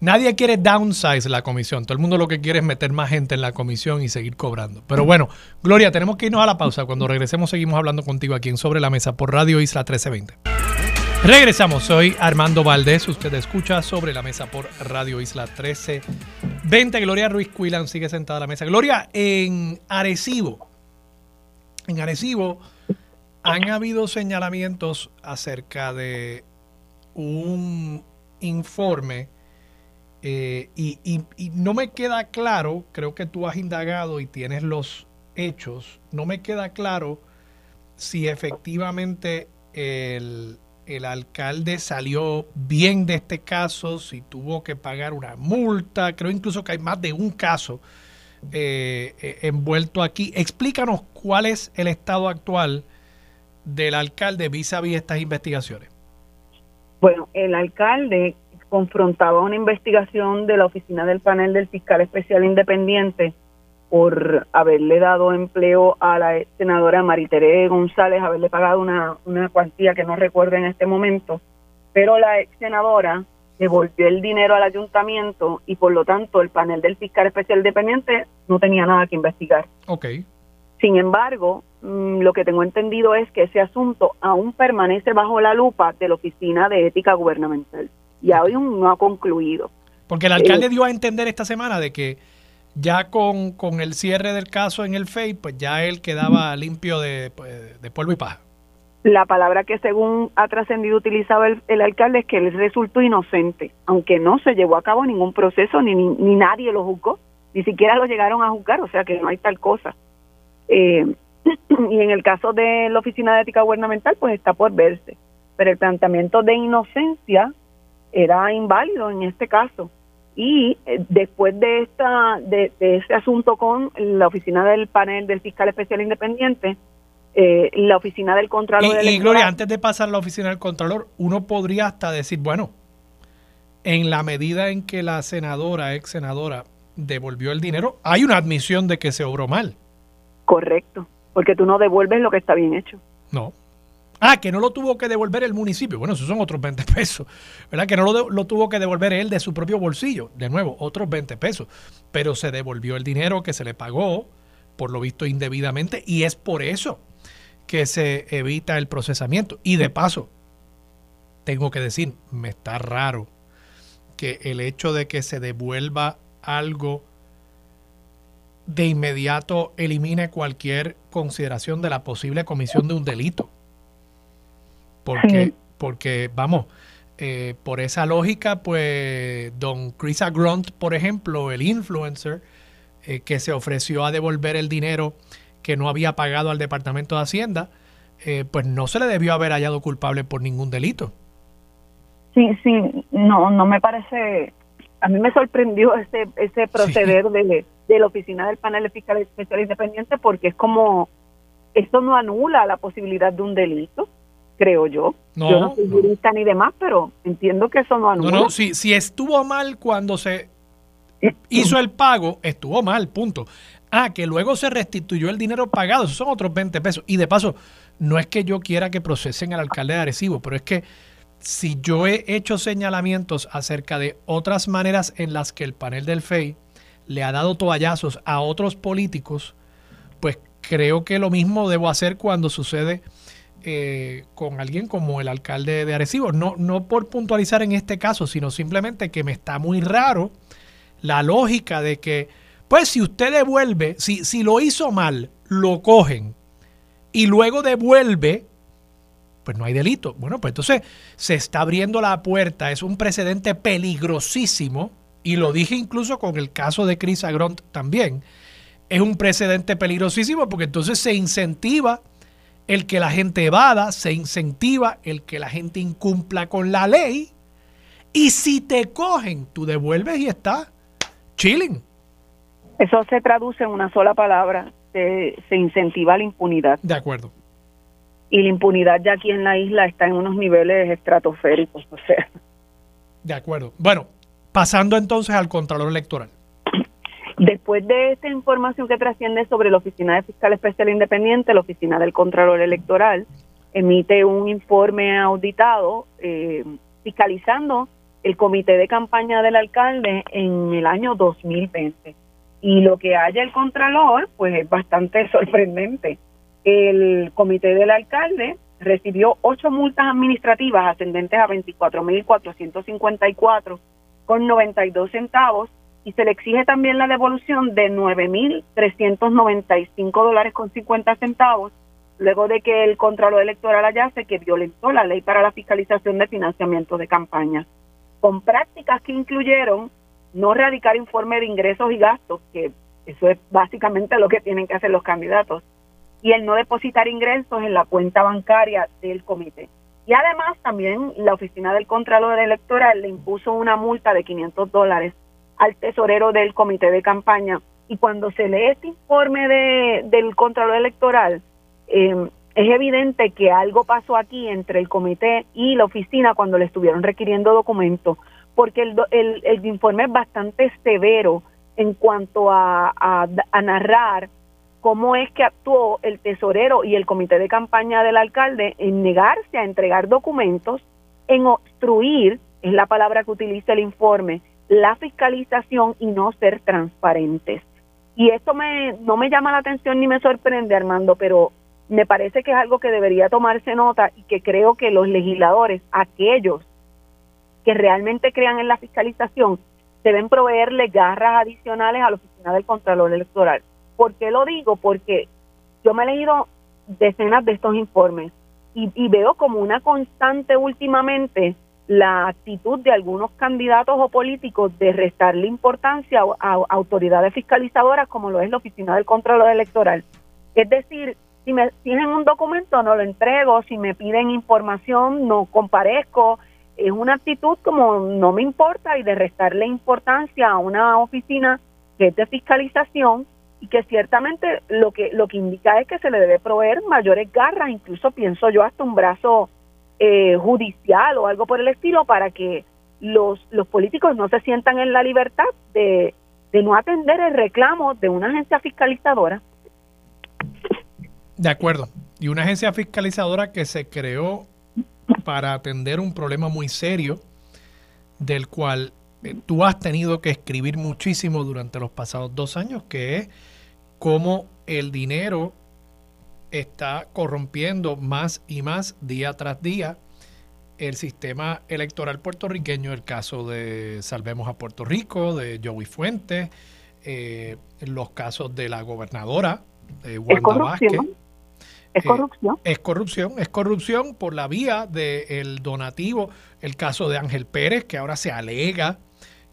Nadie quiere downsize la comisión. Todo el mundo lo que quiere es meter más gente en la comisión y seguir cobrando. Pero bueno, Gloria, tenemos que irnos a la pausa. Cuando regresemos seguimos hablando contigo aquí en Sobre la Mesa por Radio Isla 1320. Regresamos, soy Armando Valdés. Usted escucha Sobre la Mesa por Radio Isla 1320. Gloria Ruiz Cuilan sigue sentada a la mesa. Gloria, en Arecibo, en Arecibo han habido señalamientos acerca de un informe eh, y, no me queda claro, creo que tú has indagado y tienes los hechos, no me queda claro si efectivamente el, alcalde salió bien de este caso, si tuvo que pagar una multa, creo incluso que hay más de un caso eh, eh, envuelto aquí. Explícanos cuál es el estado actual del alcalde vis a vis estas investigaciones. Bueno, el alcalde confrontaba una investigación de la oficina del panel del fiscal especial independiente por haberle dado empleo a la senadora Maritere González, haberle pagado una, una cuantía que no recuerdo en este momento, pero la ex senadora devolvió el dinero al ayuntamiento y por lo tanto el panel del fiscal especial independiente no tenía nada que investigar. Ok. Sin embargo, mm, lo que tengo entendido es que ese asunto aún permanece bajo la lupa de la Oficina de Ética Gubernamental y aún no ha concluido. Porque el alcalde eh, dio a entender esta semana de que ya con, el cierre del caso en el FEI, pues ya él quedaba limpio pues, de, polvo y paja. La palabra que según ha trascendido utilizaba el, alcalde es que él resultó inocente, aunque no se llevó a cabo ningún proceso ni, ni, nadie lo juzgó, ni siquiera lo llegaron a juzgar, o sea que no hay tal cosa. Eh, y en el caso de la Oficina de Ética Gubernamental, pues está por verse. Pero el planteamiento de inocencia era inválido en este caso y eh, después de esta de, este asunto con la oficina del panel del fiscal especial independiente eh, la oficina del contralor y, Gloria antes de pasar a la oficina del contralor uno podría hasta decir bueno en la medida en que la senadora ex senadora devolvió el dinero hay una admisión de que se obró mal. Correcto porque tú no devuelves lo que está bien hecho. No Ah, que no lo tuvo que devolver el municipio. Bueno, esos son otros 20 pesos. ¿Verdad? Que no lo, tuvo que devolver él de su propio bolsillo. De nuevo, otros 20 pesos. Pero se devolvió el dinero que se le pagó, por lo visto indebidamente, y es por eso que se evita el procesamiento. Y de paso, tengo que decir, me está raro que el hecho de que se devuelva algo de inmediato elimine cualquier consideración de la posible comisión de un delito. Porque, porque vamos, eh, por esa lógica, pues don Chris Grunt, por ejemplo, el influencer eh, que se ofreció a devolver el dinero que no había pagado al Departamento de Hacienda, eh, pues no se le debió haber hallado culpable por ningún delito. Sí, sí, no, no me parece, a mí me sorprendió ese, ese proceder de, de la oficina del panel fiscal especial independiente porque es como, esto no anula la posibilidad de un delito creo yo. No, yo no soy jurista ni demás, pero entiendo que eso no anula. No, no, si, si estuvo mal cuando se hizo el pago, estuvo mal, punto. Ah, que luego se restituyó el dinero pagado, esos son otros 20 pesos. Y de paso, no es que yo quiera que procesen al alcalde de Arecibo, pero es que si yo he hecho señalamientos acerca de otras maneras en las que el panel del FEI le ha dado toallazos a otros políticos, pues creo que lo mismo debo hacer cuando sucede eh, con alguien como el alcalde de Arecibo. No, no por puntualizar en este caso, sino simplemente que me está muy raro la lógica de que, pues si usted devuelve, si, si lo hizo mal, lo cogen y luego devuelve, pues no hay delito. Bueno, pues entonces se está abriendo la puerta, es un precedente peligrosísimo, y lo dije incluso con el caso de Chris Agront también, es un precedente peligrosísimo porque entonces se incentiva el que la gente evada, se incentiva el que la gente incumpla con la ley. Y si te cogen, tú devuelves y está chilling. Eso se traduce en una sola palabra, se, incentiva la impunidad. De acuerdo. Y la impunidad ya aquí en la isla está en unos niveles estratosféricos, o sea. De acuerdo. Bueno, pasando entonces al Contralor Electoral. Después de esta información que trasciende sobre la Oficina de Fiscal Especial Independiente, la Oficina del Contralor Electoral emite un informe auditado eh, fiscalizando el comité de campaña del alcalde en el año 2020. Y lo que haya el Contralor, pues es bastante sorprendente. El comité del alcalde recibió ocho multas administrativas ascendentes a 24.454 con 92 centavos y se le exige también la devolución de 9.395 dólares con 50 centavos luego de que el Contralor Electoral hallase que violentó la ley para la fiscalización de financiamiento de campaña, con prácticas que incluyeron no radicar informe de ingresos y gastos, que eso es básicamente lo que tienen que hacer los candidatos, y el no depositar ingresos en la cuenta bancaria del comité. Y además también la oficina del Contralor Electoral le impuso una multa de 500 dólares al tesorero del comité de campaña. Y cuando se lee este informe de, del Contralor Electoral, eh, es evidente que algo pasó aquí entre el comité y la oficina cuando le estuvieron requiriendo documentos, porque el, el, el informe es bastante severo en cuanto a, a, narrar cómo es que actuó el tesorero y el comité de campaña del alcalde en negarse a entregar documentos, en obstruir, es la palabra que utiliza el informe, la fiscalización y no ser transparentes. Y esto me, no me llama la atención ni me sorprende, Armando, pero me parece que es algo que debería tomarse nota y que creo que los legisladores, aquellos que realmente crean en la fiscalización, deben proveerle garras adicionales a la oficina del Contralor Electoral. ¿Por qué lo digo? Porque yo me he leído decenas de estos informes y, veo como una constante últimamente la actitud de algunos candidatos o políticos de restarle importancia a, autoridades fiscalizadoras como lo es la oficina del Contralor Electoral. Es decir, si me tienen un documento no lo entrego, si me piden información no comparezco, es una actitud como no me importa y de restarle importancia a una oficina que es de fiscalización y que ciertamente lo que lo que indica es que se le debe proveer mayores garras, incluso pienso yo hasta un brazo eh, judicial o algo por el estilo para que los, los políticos no se sientan en la libertad de, de no atender el reclamo de una agencia fiscalizadora. De acuerdo. Y una agencia fiscalizadora que se creó para atender un problema muy serio del cual eh, tú has tenido que escribir muchísimo durante los pasados dos años, que es cómo el dinero está corrompiendo más y más día tras día el sistema electoral puertorriqueño, el caso de Salvemos a Puerto Rico, de Joey Fuentes, eh, los casos de la gobernadora, de Wanda Vázquez. Es corrupción. es corrupción, es corrupción por la vía del donativo. El caso de Ángel Pérez, que ahora se alega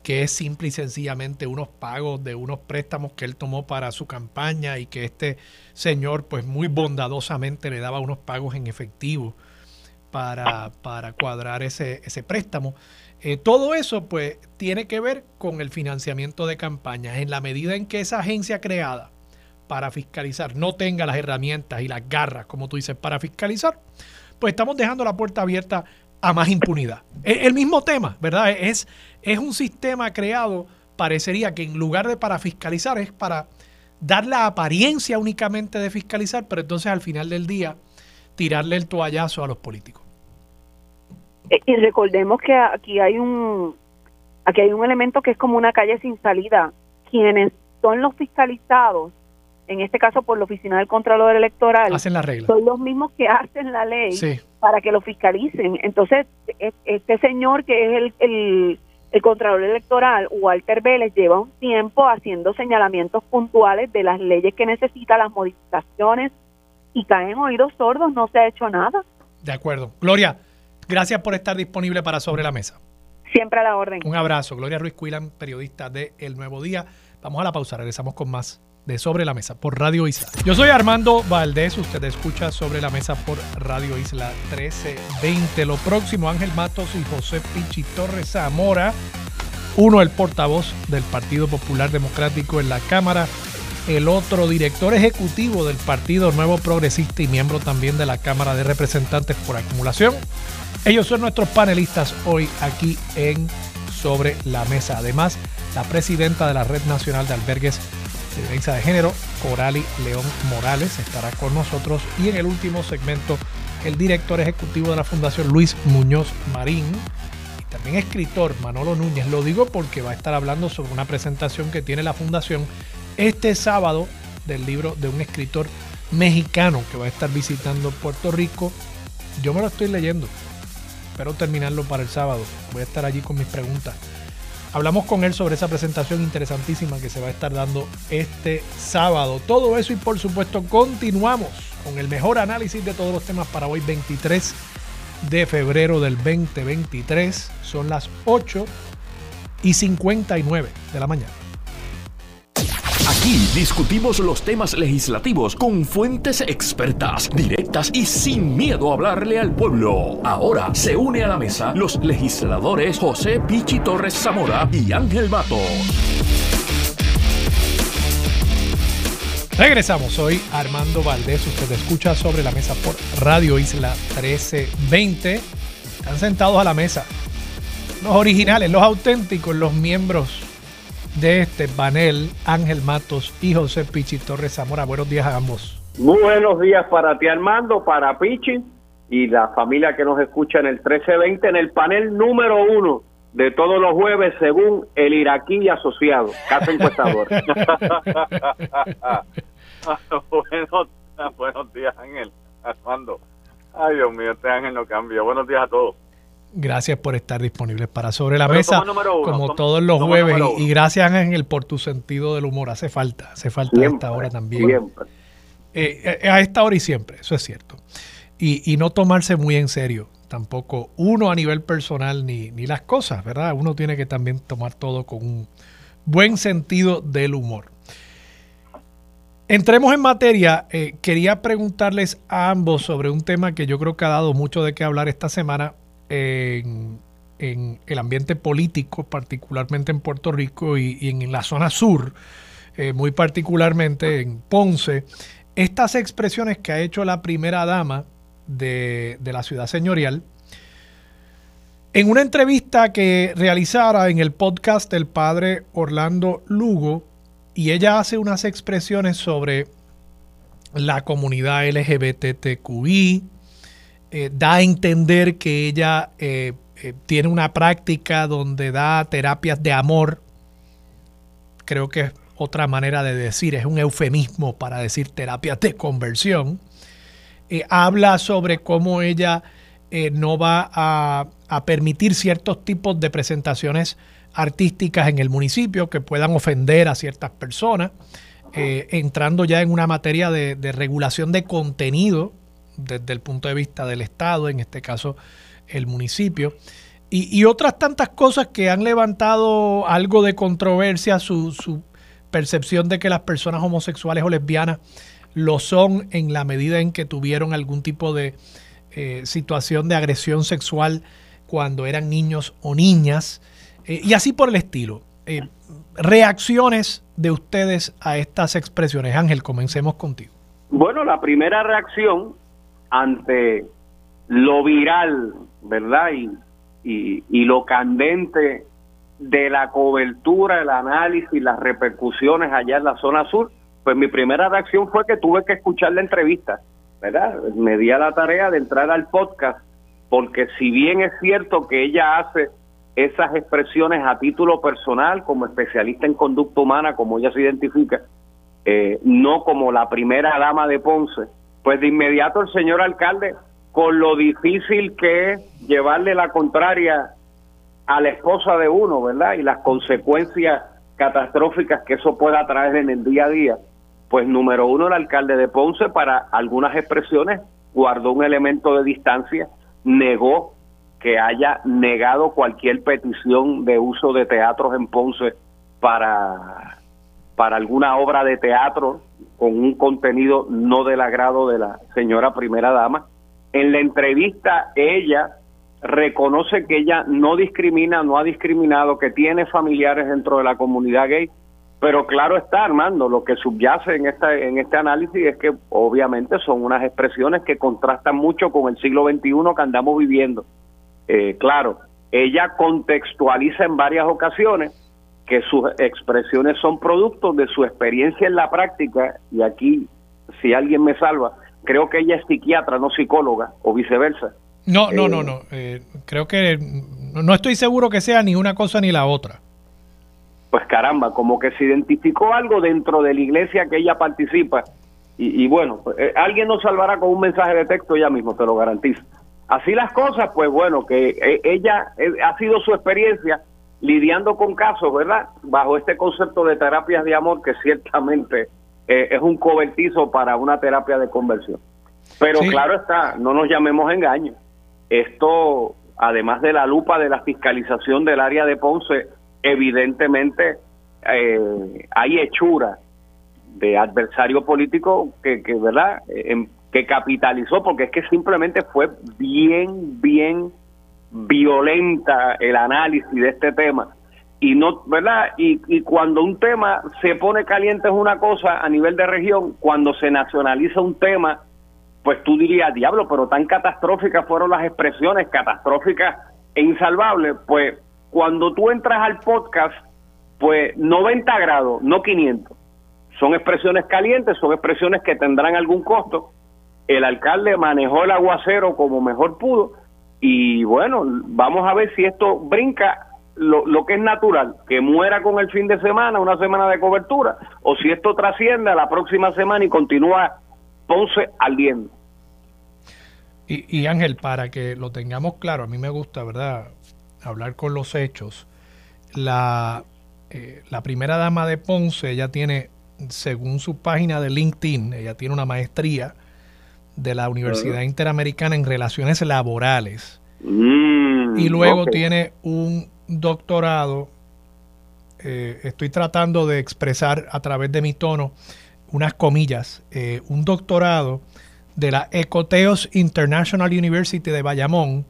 que es simple y sencillamente unos pagos de unos préstamos que él tomó para su campaña y que este señor pues muy bondadosamente le daba unos pagos en efectivo para, para cuadrar ese, ese préstamo. Eh, todo eso pues tiene que ver con el financiamiento de campañas. En la medida en que esa agencia creada para fiscalizar no tenga las herramientas y las garras, como tú dices, para fiscalizar, pues estamos dejando la puerta abierta a más impunidad. E, el mismo tema, ¿verdad? Es, es un sistema creado, parecería que en lugar de para fiscalizar, es para dar la apariencia únicamente de fiscalizar, pero entonces al final del día tirarle el toallazo a los políticos. E, y recordemos que aquí hay un aquí hay un elemento que es como una calle sin salida. Quienes son los fiscalizados en este caso por la Oficina del Contralor Electoral, hacen la regla. son los mismos que hacen la ley para que lo fiscalicen. Entonces, e, este señor que es el, el, el Contralor Electoral, Walter Vélez, lleva un tiempo haciendo señalamientos puntuales de las leyes que necesita, las modificaciones, y caen oídos sordos, no se ha hecho nada. De acuerdo. Gloria, gracias por estar disponible para Sobre la Mesa. Siempre a la orden. Un abrazo. Gloria Ruiz Cuilan, periodista de El Nuevo Día. Vamos a la pausa, regresamos con más de Sobre la Mesa por Radio Isla. Yo soy Armando Valdés, usted escucha Sobre la Mesa por Radio Isla 1320. Lo próximo, Ángel Matos y José Pichi Torres Zamora, uno el portavoz del Partido Popular Democrático en la Cámara, el otro director ejecutivo del Partido Nuevo Progresista y miembro también de la Cámara de Representantes por acumulación. Ellos son nuestros panelistas hoy aquí en Sobre la Mesa. Además, la presidenta de la Red Nacional de Albergues de de género, Corali León Morales, estará con nosotros. Y en el último segmento, el director ejecutivo de la Fundación Luis Muñoz Marín y también escritor Manolo Núñez. Lo digo porque va a estar hablando sobre una presentación que tiene la Fundación este sábado del libro de un escritor mexicano que va a estar visitando Puerto Rico. Yo me lo estoy leyendo. Espero terminarlo para el sábado. Voy a estar allí con mis preguntas. Hablamos con él sobre esa presentación interesantísima que se va a estar dando este sábado. Todo eso y por supuesto continuamos con el mejor análisis de todos los temas para hoy 23 de febrero del 2023. Son las 8 y 59 de la mañana. Aquí discutimos los temas legislativos con fuentes expertas, directas y sin miedo a hablarle al pueblo. Ahora se une a la mesa los legisladores José Pichi Torres Zamora y Ángel Mato. Regresamos, soy Armando Valdés, usted escucha sobre la mesa por Radio Isla 1320. Están sentados a la mesa los originales, los auténticos, los miembros de este panel, Ángel Matos y José Pichi Torres Zamora. Buenos días a ambos. Muy buenos días para ti Armando, para Pichi y la familia que nos escucha en el 1320 en el panel número uno de todos los jueves según el iraquí asociado, casa encuestador. buenos, buenos días Ángel, Armando. Ay Dios mío, este Ángel no cambia. Buenos días a todos. Gracias por estar disponibles para Sobre la Mesa, como todos los jueves. Y, gracias, Ángel, por tu sentido del humor. Hace falta, hace falta a esta hora también. Eh, eh, a esta hora y siempre, eso es cierto. Y, y, no tomarse muy en serio tampoco uno a nivel personal ni, ni las cosas, ¿verdad? Uno tiene que también tomar todo con un buen sentido del humor. Entremos en materia. Eh, quería preguntarles a ambos sobre un tema que yo creo que ha dado mucho de qué hablar esta semana en, el ambiente político, particularmente en Puerto Rico y, en la zona sur, eh, muy particularmente en Ponce, estas expresiones que ha hecho la primera dama de, de la ciudad señorial, en una entrevista que realizara en el podcast del padre Orlando Lugo, y ella hace unas expresiones sobre la comunidad LGBTQI, eh, da a entender que ella eh, eh, tiene una práctica donde da terapias de amor. Creo que es otra manera de decir, es un eufemismo para decir terapias de conversión. habla sobre cómo ella no va a, permitir ciertos tipos de presentaciones artísticas en el municipio que puedan ofender a ciertas personas, entrando ya en una materia de regulación de contenido desde el punto de vista del Estado, en este caso el municipio, y, otras tantas cosas que han levantado algo de controversia, su, percepción de que las personas homosexuales o lesbianas lo son en la medida en que tuvieron algún tipo de eh, situación de agresión sexual cuando eran niños o niñas, eh, y así por el estilo. Eh, reacciones de ustedes a estas expresiones. Ángel, comencemos contigo. Bueno, la primera reacción ante lo viral, ¿verdad? Y, y, lo candente de la cobertura, el análisis, las repercusiones allá en la zona sur, pues mi primera reacción fue que tuve que escuchar la entrevista, ¿verdad? Me di a la tarea de entrar al podcast, porque si bien es cierto que ella hace esas expresiones a título personal, como especialista en conducta humana, como ella se identifica, eh, no como la primera dama de Ponce, pues de inmediato el señor alcalde, con lo difícil que es llevarle la contraria a la esposa de uno, ¿verdad? Y las consecuencias catastróficas que eso pueda traer en el día a día, pues número uno, el alcalde de Ponce, para algunas expresiones, guardó un elemento de distancia, negó que haya negado cualquier petición de uso de teatros en Ponce para, para alguna obra de teatro con un contenido no del agrado de la señora primera dama. En la entrevista ella reconoce que ella no discrimina, no ha discriminado, que tiene familiares dentro de la comunidad gay, pero claro está, Armando, lo que subyace en, esta, en este análisis es que obviamente son unas expresiones que contrastan mucho con el siglo XXI que andamos viviendo. Eh, claro, ella contextualiza en varias ocasiones que sus expresiones son producto de su experiencia en la práctica, y aquí, si alguien me salva, creo que ella es psiquiatra, no psicóloga, o viceversa. No, no, no, eh, no. Eh, creo que no estoy seguro que sea ni una cosa ni la otra. Pues caramba, como que se identificó algo dentro de la iglesia que ella participa. Y, bueno, pues, eh, alguien nos salvará con un mensaje de texto ya mismo, te lo garantizo. Así las cosas, pues bueno, que ella ha sido su experiencia lidiando con casos, ¿verdad? Bajo este concepto de terapias de amor que ciertamente eh, es un cobertizo para una terapia de conversión. Pero claro está, no nos llamemos engaño. Esto, además de la lupa de la fiscalización del área de Ponce, evidentemente eh, hay hechura de adversario político que, que ¿verdad? que capitalizó, porque es que simplemente fue bien, bien violenta el análisis de este tema y no, ¿verdad? Y, y cuando un tema se pone caliente es una cosa a nivel de región, cuando se nacionaliza un tema, pues tú dirías, diablo, pero tan catastróficas fueron las expresiones, catastróficas e insalvables, pues cuando tú entras al podcast, pues 90 grados, no 500. Son expresiones calientes, son expresiones que tendrán algún costo. El alcalde manejó el aguacero como mejor pudo y bueno, vamos a ver si esto brinca lo, lo, que es natural, que muera con el fin de semana, una semana de cobertura, o si esto trasciende a la próxima semana y continúa Ponce ardiendo. Y, y Ángel, para que lo tengamos claro, a mí me gusta, ¿verdad? Hablar con los hechos. La, eh, la primera dama de Ponce, ella tiene, según su página de LinkedIn, ella tiene una maestría de la Universidad Interamericana en Relaciones Laborales. Mm, y luego tiene un doctorado. eh, estoy tratando de expresar a través de mi tono unas comillas. eh, un doctorado de la Ecoteos International University de Bayamón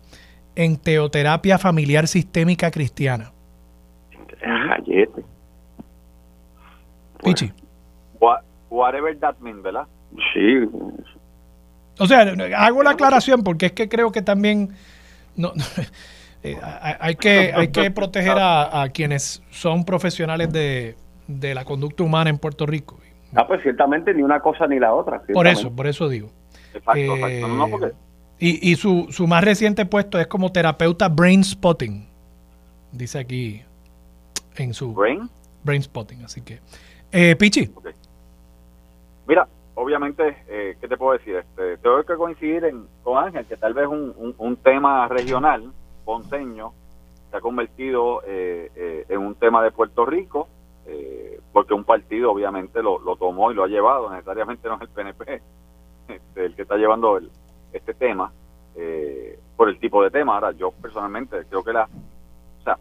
en teoterapia familiar sistémica cristiana. Ah. Pichi. What- whatever that means, ¿verdad? Sí, O sea, hago la aclaración porque es que creo que también no, eh, hay, que, hay que proteger a, a quienes son profesionales de, de la conducta humana en Puerto Rico. ah, pues ciertamente ni una cosa ni la otra. Por eso, por eso digo. Exacto, Eh, exacto. No, porque Y, y su, su más reciente puesto es como terapeuta brain spotting. Dice aquí en su Brain, brain spotting. Así que, eh, Pichi, Mira, obviamente, eh, ¿qué te puedo decir? Este, tengo que coincidir en, con Ángel que tal vez un, un, un tema regional, ponceño, se ha convertido eh, eh, en un tema de Puerto Rico, eh, porque un partido obviamente lo, lo tomó y lo ha llevado, necesariamente no es el PNP este, el que está llevando el, este tema, eh, por el tipo de tema. Ahora, yo personalmente creo que la... O sea,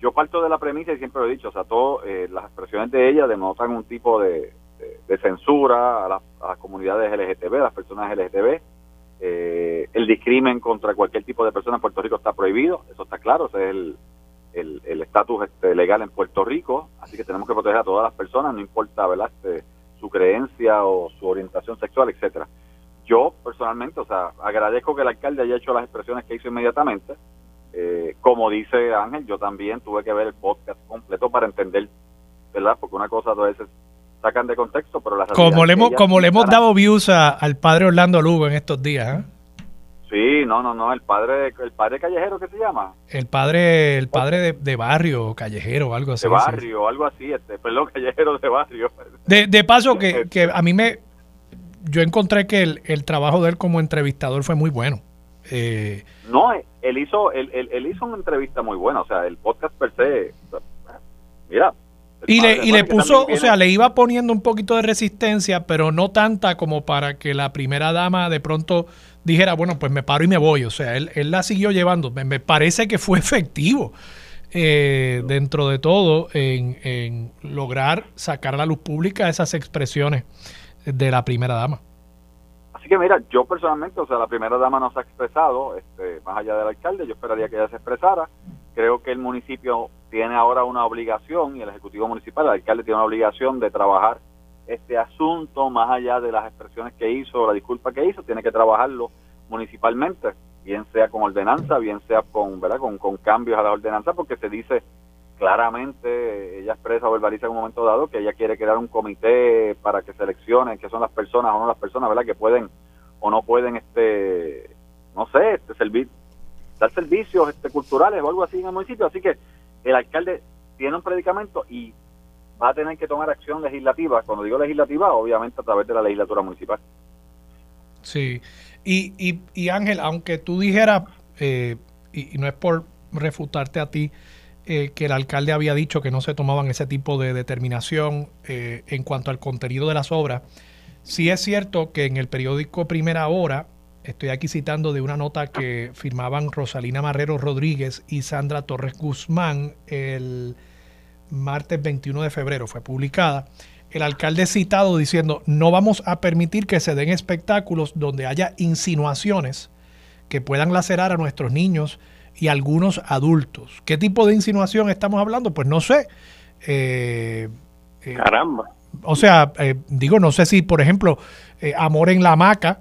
yo parto de la premisa y siempre lo he dicho, o sea, todas las expresiones de ella denotan un tipo de, de, censura a, a las comunidades LGTB, a las personas LGTB. Eh, el discrimen contra cualquier tipo de persona en Puerto Rico está prohibido, eso está claro, ese es el el el estatus este, legal en Puerto Rico, así que tenemos que proteger a todas las personas, no importa ¿verdad? Este, su creencia o su orientación sexual, etcétera. Yo personalmente, o sea, agradezco que el alcalde haya hecho las expresiones que hizo inmediatamente. Eh, como dice Ángel, yo también tuve que ver el podcast completo para entender, ¿verdad? Porque una cosa a veces sacan de contexto, pero la como le hemos, como le hemos dado views a- al padre Orlando Lugo en estos días, ¿eh? Sí, no, no, no, el padre, el padre callejero que se llama, el padre, el padre de, de barrio, callejero, algo así. de sí. barrio, algo así, este, perdón, callejero de barrio. De, de paso que, que a mí me, yo encontré que el, el trabajo de él como entrevistador fue muy bueno. Eh, No, él hizo, él, él, él hizo una entrevista muy buena, o sea, el podcast per se, mira. Y le, y le puso, o sea, le iba poniendo un poquito de resistencia, pero no tanta como para que la primera dama de pronto dijera, bueno, pues me paro y me voy. O sea, él, él la siguió llevando. Me, me parece que fue efectivo eh, dentro de todo en, en lograr sacar a la luz pública esas expresiones de la primera dama. Así que mira, yo personalmente, o sea, la primera dama no se ha expresado, este, más allá del alcalde, yo esperaría que ella se expresara. Creo que el municipio tiene ahora una obligación, y el Ejecutivo Municipal, el alcalde tiene una obligación de trabajar este asunto más allá de las expresiones que hizo, la disculpa que hizo, tiene que trabajarlo municipalmente, bien sea con ordenanza, bien sea con, ¿verdad? con, con cambios a la ordenanza, porque se dice claramente, ella expresa o verbaliza en un momento dado que ella quiere crear un comité para que seleccione que son las personas o no las personas, ¿verdad? Que pueden o no pueden, este, no sé, este servir, dar servicios este, culturales o algo así en el municipio. Así que el alcalde tiene un predicamento y va a tener que tomar acción legislativa. Cuando digo legislativa, obviamente a través de la legislatura municipal. Sí. Y, y, Ángel, aunque tú dijeras, eh, y, y no es por refutarte a ti, eh, que el alcalde había dicho que no se tomaban ese tipo de determinación eh, en cuanto al contenido de las obras, sí es cierto que en el periódico Primera Hora, estoy aquí citando de una nota que firmaban Rosalina Marrero Rodríguez y Sandra Torres Guzmán el martes 21 de febrero, fue publicada, el alcalde citado diciendo, no vamos a permitir que se den espectáculos donde haya insinuaciones que puedan lacerar a nuestros niños y algunos adultos. ¿Qué tipo de insinuación estamos hablando? Pues no sé. Eh, eh, Caramba. O sea, digo, no sé si, por ejemplo, Amor en la hamaca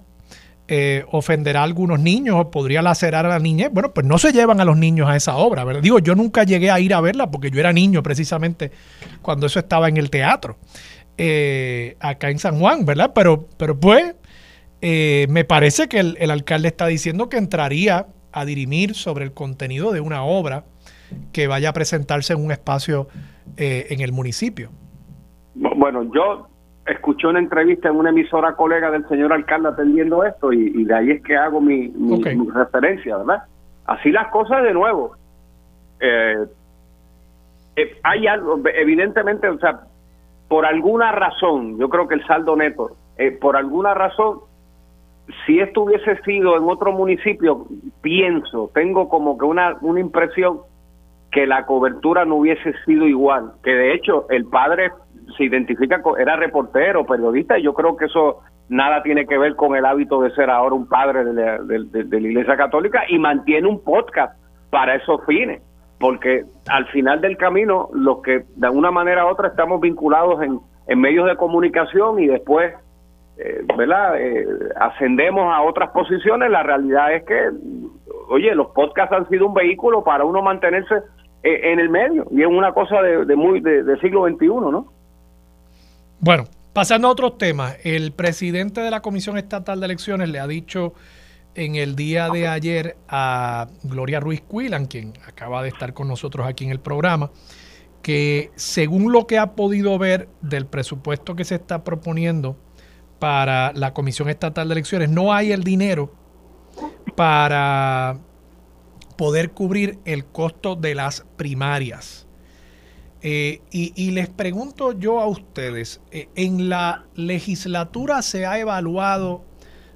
ofenderá a algunos niños o podría lacerar a la niñez. Bueno, pues no se llevan a los niños a esa obra, ¿verdad? Digo, yo nunca llegué a ir a verla porque yo era niño precisamente cuando eso estaba en el teatro, acá en San Juan, ¿verdad? Pero, pero pues eh, me parece que el, alcalde está diciendo que entraría a dirimir sobre el contenido de una obra que vaya a presentarse en un espacio eh, en el municipio. Bueno, yo escuché una entrevista en una emisora colega del señor alcalde atendiendo esto y, de ahí es que hago mi, referencia, ¿verdad? Así las cosas de nuevo. Eh, hay algo, evidentemente, o sea, por alguna razón, yo creo que el saldo neto, por alguna razón, si esto hubiese sido en otro municipio, pienso, tengo como que una, una impresión que la cobertura no hubiese sido igual, que de hecho el padre se identifica, era reportero, periodista, y yo creo que eso nada tiene que ver con el hábito de ser ahora un padre de la, de, la Iglesia Católica y mantiene un podcast para esos fines, porque al final del camino, los que de una manera u otra estamos vinculados en, medios de comunicación y después eh, ¿verdad? Eh, ascendemos a otras posiciones, la realidad es que, oye, los podcasts han sido un vehículo para uno mantenerse eh, en el medio y es una cosa de, muy de, siglo XXI, ¿no? Bueno, pasando a otros temas, el presidente de la Comisión Estatal de Elecciones le ha dicho en el día de ayer a Gloria Ruiz Cuilan, quien acaba de estar con nosotros aquí en el programa, que según lo que ha podido ver del presupuesto que se está proponiendo para la Comisión Estatal de Elecciones. No hay el dinero para poder cubrir el costo de las primarias. Eh, y, les pregunto yo a ustedes, eh, ¿en la legislatura se ha evaluado,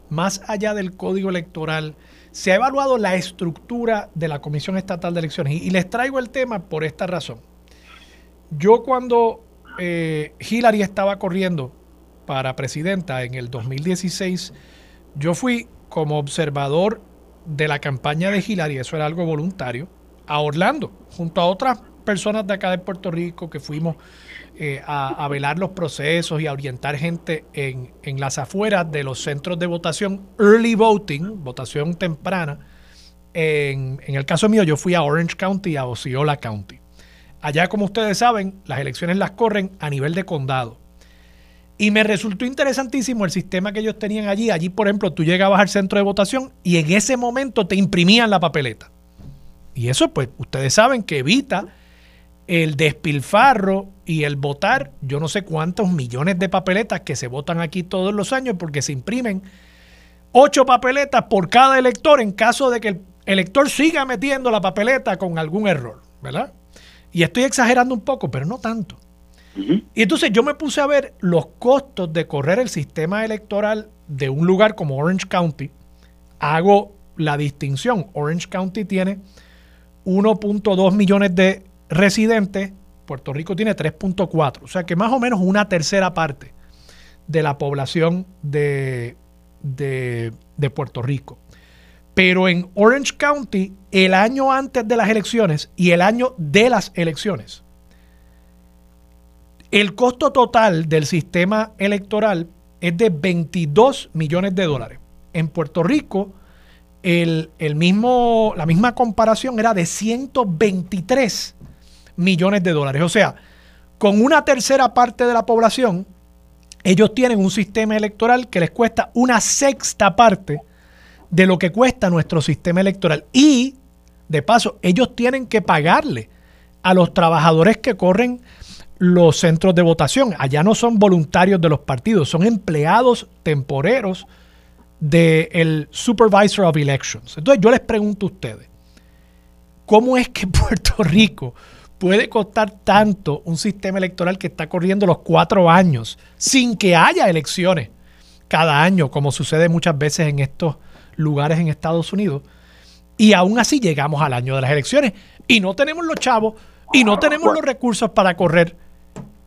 más allá del código electoral, se ha evaluado la estructura de la Comisión Estatal de Elecciones? Y, les traigo el tema por esta razón. Yo cuando eh, Hillary estaba corriendo para presidenta en el 2016, yo fui como observador de la campaña de Hillary, eso era algo voluntario, a Orlando, junto a otras personas de acá de Puerto Rico que fuimos eh, a, velar los procesos y a orientar gente en, las afueras de los centros de votación, early voting, votación temprana. En, en el caso mío, yo fui a Orange County y a Osceola County. Allá, como ustedes saben, las elecciones las corren a nivel de condado. Y me resultó interesantísimo el sistema que ellos tenían allí. Allí, por ejemplo, tú llegabas al centro de votación y en ese momento te imprimían la papeleta. Y eso, pues, ustedes saben que evita el despilfarro y el votar, yo no sé cuántos millones de papeletas que se votan aquí todos los años porque se imprimen ocho papeletas por cada elector en caso de que el elector siga metiendo la papeleta con algún error, ¿verdad? Y estoy exagerando un poco, pero no tanto. Y entonces yo me puse a ver los costos de correr el sistema electoral de un lugar como Orange County. Hago la distinción. Orange County tiene 1.2 millones de residentes, Puerto Rico tiene 3.4, o sea que más o menos una tercera parte de la población de, de, Puerto Rico. Pero en Orange County, el año antes de las elecciones y el año de las elecciones, el costo total del sistema electoral es de 22 millones de dólares. En Puerto Rico, el, mismo, la misma comparación era de 123 millones de dólares. O sea, con una tercera parte de la población, ellos tienen un sistema electoral que les cuesta una sexta parte de lo que cuesta nuestro sistema electoral. Y, de paso, ellos tienen que pagarle a los trabajadores que corren los centros de votación. Allá no son voluntarios de los partidos, son empleados temporeros del Supervisor of Elections. Entonces yo les pregunto a ustedes, ¿cómo es que Puerto Rico puede costar tanto un sistema electoral que está corriendo los cuatro años sin que haya elecciones cada año, como sucede muchas veces en estos lugares en Estados Unidos? Y aún así llegamos al año de las elecciones y no tenemos los chavos y no tenemos los recursos para correr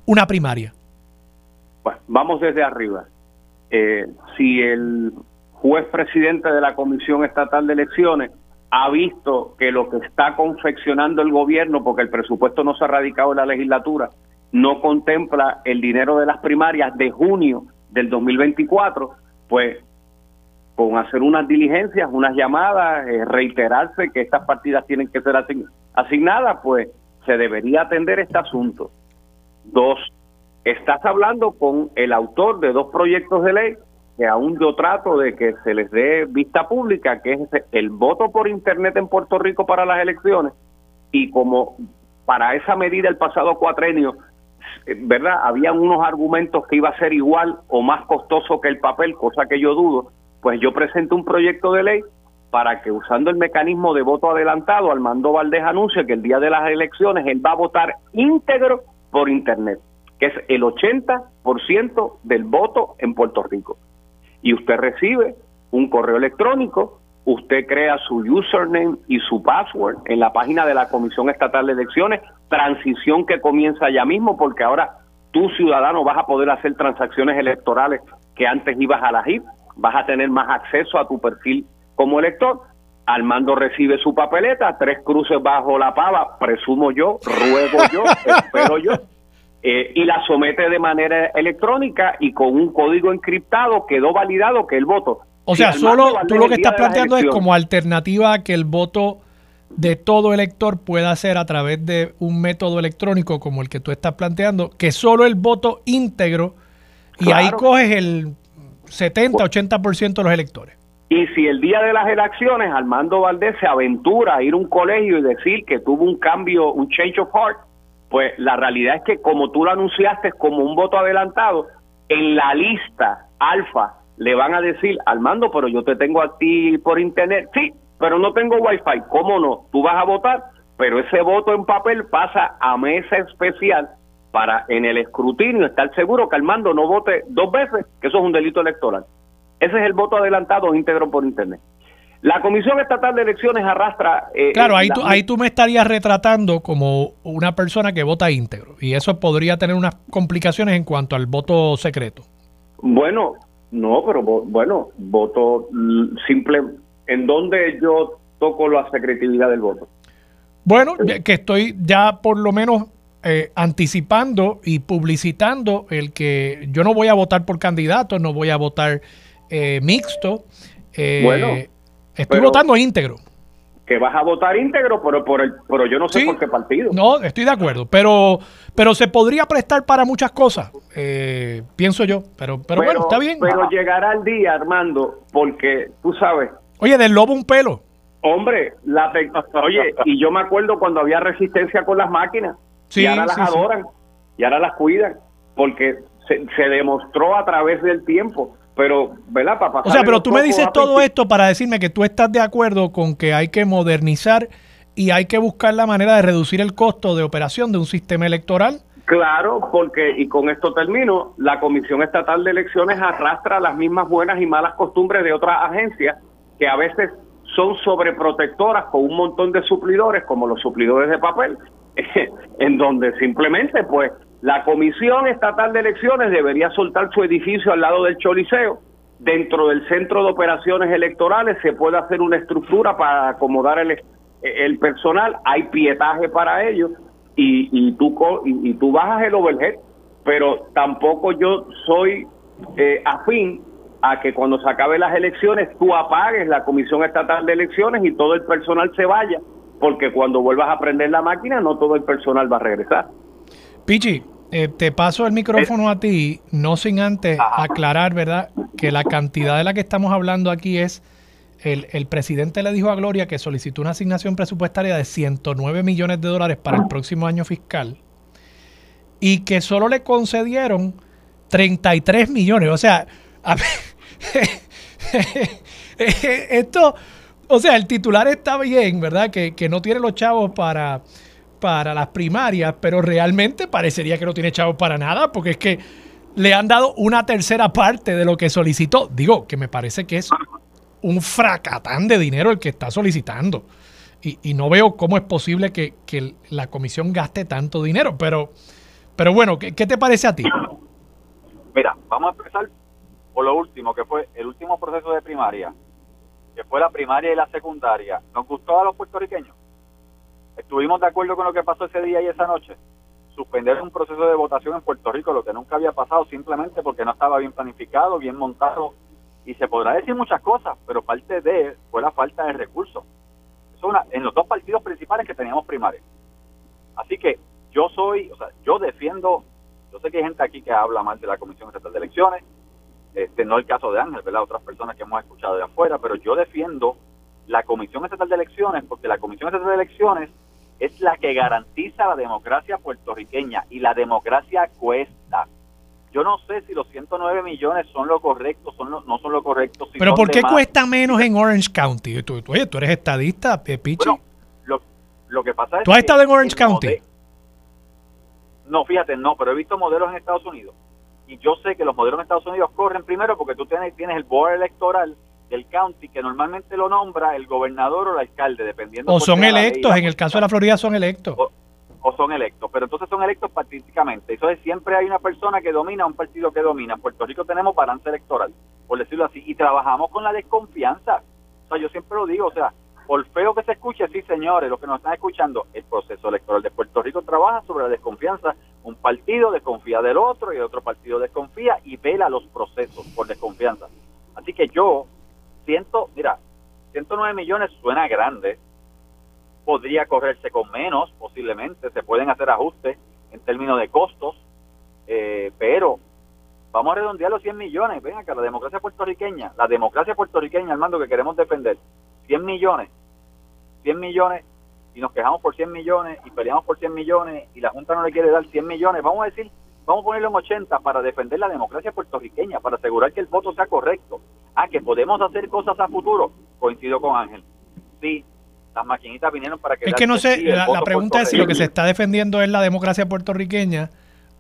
una primaria? Vamos desde arriba. Eh, si el juez presidente de la Comisión Estatal de Elecciones ha visto que lo que está confeccionando el gobierno, porque el presupuesto no se ha radicado en la legislatura, no contempla el dinero de las primarias de junio del 2024, pues con hacer unas diligencias, unas llamadas, eh, reiterarse que estas partidas tienen que ser asignadas, pues se debería atender este asunto. Dos, estás hablando con el autor de dos proyectos de ley que aún yo trato de que se les dé vista pública, que es el voto por Internet en Puerto Rico para las elecciones, y como para esa medida el pasado cuatrenio, eh, ¿verdad? Habían unos argumentos que iba a ser igual o más costoso que el papel, cosa que yo dudo, pues yo presento un proyecto de ley para que usando el mecanismo de voto adelantado, Armando Valdés anuncia que el día de las elecciones él va a votar íntegro por Internet, que es el 80% del voto en Puerto Rico y usted recibe un correo electrónico, usted crea su username y su password en la página de la Comisión Estatal de Elecciones, transición que comienza ya mismo porque ahora tú ciudadano vas a poder hacer transacciones electorales que antes ibas a la HIP, vas a tener más acceso a tu perfil como elector. Armando recibe su papeleta, tres cruces bajo la pava, presumo yo, ruego yo, espero yo, eh, y la somete de manera electrónica y con un código encriptado quedó validado que el voto. O sea, solo tú lo que estás planteando es como alternativa a que el voto de todo elector pueda ser a través de un método electrónico como el que tú estás planteando, que solo el voto íntegro y ahí coges el 70, 80% de los electores. Y si el día de las elecciones Armando Valdés se aventura a ir a un colegio y decir que tuvo un cambio, un change of heart, pues la realidad es que como tú lo anunciaste como un voto adelantado, en la lista alfa le van a decir, Armando, pero yo te tengo a ti por internet. Sí, pero no tengo wifi. ¿Cómo no? Tú vas a votar, pero ese voto en papel pasa a mesa especial para en el escrutinio estar seguro que Armando no vote dos veces, que eso es un delito electoral. Ese es el voto adelantado íntegro por internet. La Comisión Estatal de Elecciones arrastra... Eh, claro, ahí, tú, ahí tú me estarías retratando como una persona que vota íntegro y eso podría tener unas complicaciones en cuanto al voto secreto. Bueno, no, pero bueno, voto simple. ¿En dónde yo toco la secretividad del voto? Bueno, que estoy ya por lo menos eh, anticipando y publicitando el que yo no voy a votar por candidato, no voy a votar eh, mixto. bueno Estoy votando íntegro. Que vas a votar íntegro, pero por el, pero yo no sé por qué partido. No, estoy de acuerdo, pero, pero se podría prestar para muchas cosas, eh, pienso yo. Pero, pero, bueno, está bien. Pero llegará el día, Armando, porque tú sabes. Oye, del lobo un pelo. Hombre, la oye, y yo me acuerdo cuando había resistencia con las máquinas. Sí, y ahora las adoran, y ahora las cuidan, porque se, se demostró a través del tiempo pero, ¿verdad? Para o sea, pero tú me dices todo esto para decirme que tú estás de acuerdo con que hay que modernizar y hay que buscar la manera de reducir el costo de operación de un sistema electoral. Claro, porque, y con esto termino, la Comisión Estatal de Elecciones arrastra las mismas buenas y malas costumbres de otras agencias que a veces son sobreprotectoras con un montón de suplidores, como los suplidores de papel, en donde simplemente, pues, la Comisión Estatal de Elecciones debería soltar su edificio al lado del Choliseo. Dentro del Centro de Operaciones Electorales se puede hacer una estructura para acomodar el, personal, hay pietaje para ello y, y, tú, y, tú bajas el overhead, pero tampoco yo soy eh, afín a que cuando se acaben las elecciones tú apagues la Comisión Estatal de Elecciones y todo el personal se vaya, porque cuando vuelvas a prender la máquina no todo el personal va a regresar. Pichi, eh, te paso el micrófono a ti, no sin antes aclarar, ¿verdad?, que la cantidad de la que estamos hablando aquí es, el, el presidente le dijo a Gloria que solicitó una asignación presupuestaria de 109 millones de dólares para el próximo año fiscal y que solo le concedieron 33 millones. O sea, esto, o sea, el titular está bien, ¿verdad? Que, que no tiene los chavos para para las primarias, pero realmente parecería que no tiene chavos para nada, porque es que le han dado una tercera parte de lo que solicitó. Digo, que me parece que es un fracatán de dinero el que está solicitando. Y, no veo cómo es posible que, la comisión gaste tanto dinero, pero, pero bueno, ¿qué, ¿qué te parece a ti? Mira, vamos a empezar por lo último, que fue el último proceso de primaria. que fue la primaria y la secundaria, ¿nos gustó a los puertorriqueños? ¿Estuvimos de acuerdo con lo que pasó ese día y esa noche? Suspender un proceso de votación en Puerto Rico, lo que nunca había pasado, simplemente porque no estaba bien planificado, bien montado, y se podrá decir muchas cosas, pero parte de fue la falta de recursos. Eso en los dos partidos principales que teníamos primarios. Así que yo soy, o sea, yo defiendo, yo sé que hay gente aquí que habla mal de la Comisión Estatal de Elecciones, este, no el caso de Ángel, ¿verdad? Otras personas que hemos escuchado de afuera, pero yo defiendo la Comisión Estatal de Elecciones porque la Comisión Estatal de Elecciones es la que garantiza la democracia puertorriqueña y la democracia cuesta. Yo no sé si los 109 millones son lo correcto, son no son lo correcto. Pero ¿por qué cuesta menos en Orange County? Tú, oye, tú eres estadista, Pichi. lo, lo, que pasa es ¿Tú has estado en Orange County? No, fíjate, no, pero he visto modelos en Estados Unidos. Y yo sé que los modelos en Estados Unidos corren primero porque tú tienes, tienes el board electoral del county que normalmente lo nombra el gobernador o el alcalde, dependiendo. O son electos, en el caso de la Florida son electos. O, son electos, pero entonces son electos partidísticamente. Entonces siempre hay una persona que domina, un partido que domina. En Puerto Rico tenemos balance electoral, por decirlo así, y trabajamos con la desconfianza. O sea, yo siempre lo digo, o sea, por feo que se escuche, sí, señores, los que nos están escuchando, el proceso electoral de Puerto Rico trabaja sobre la desconfianza. Un partido desconfía del otro y el otro partido desconfía y vela los procesos por desconfianza. Así que yo siento, mira, 109 millones suena grande, podría correrse con menos, posiblemente, se pueden hacer ajustes en términos de costos, eh, pero vamos a redondear los 100 millones, ven acá, la democracia puertorriqueña, la democracia puertorriqueña, Armando, que queremos defender, 100 millones, 100 millones, y nos quejamos por 100 millones, y peleamos por 100 millones, y la Junta no le quiere dar 100 millones, vamos a decir, vamos a ponerlo en 80 para defender la democracia puertorriqueña, para asegurar que el voto sea correcto. Ah, que podemos hacer cosas a futuro, coincido con Ángel. Sí, las maquinitas vinieron para que... Es que no sé, la, pregunta es si lo que se está defendiendo es la democracia puertorriqueña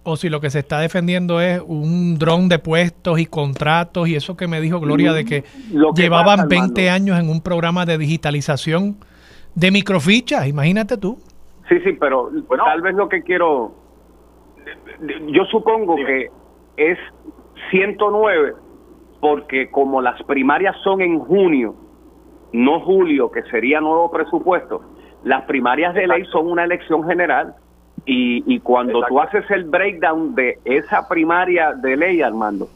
o si lo que se está defendiendo es un dron de puestos y contratos y eso que me dijo Gloria de que, llevaban 20 años en un programa de digitalización de microfichas, imagínate tú. Sí, sí, pero tal vez lo que quiero, yo supongo que es 109 porque como las primarias son en junio, no julio, que sería nuevo presupuesto, las primarias de ley son una elección general y, cuando tú haces el breakdown de esa primaria de ley, Armando,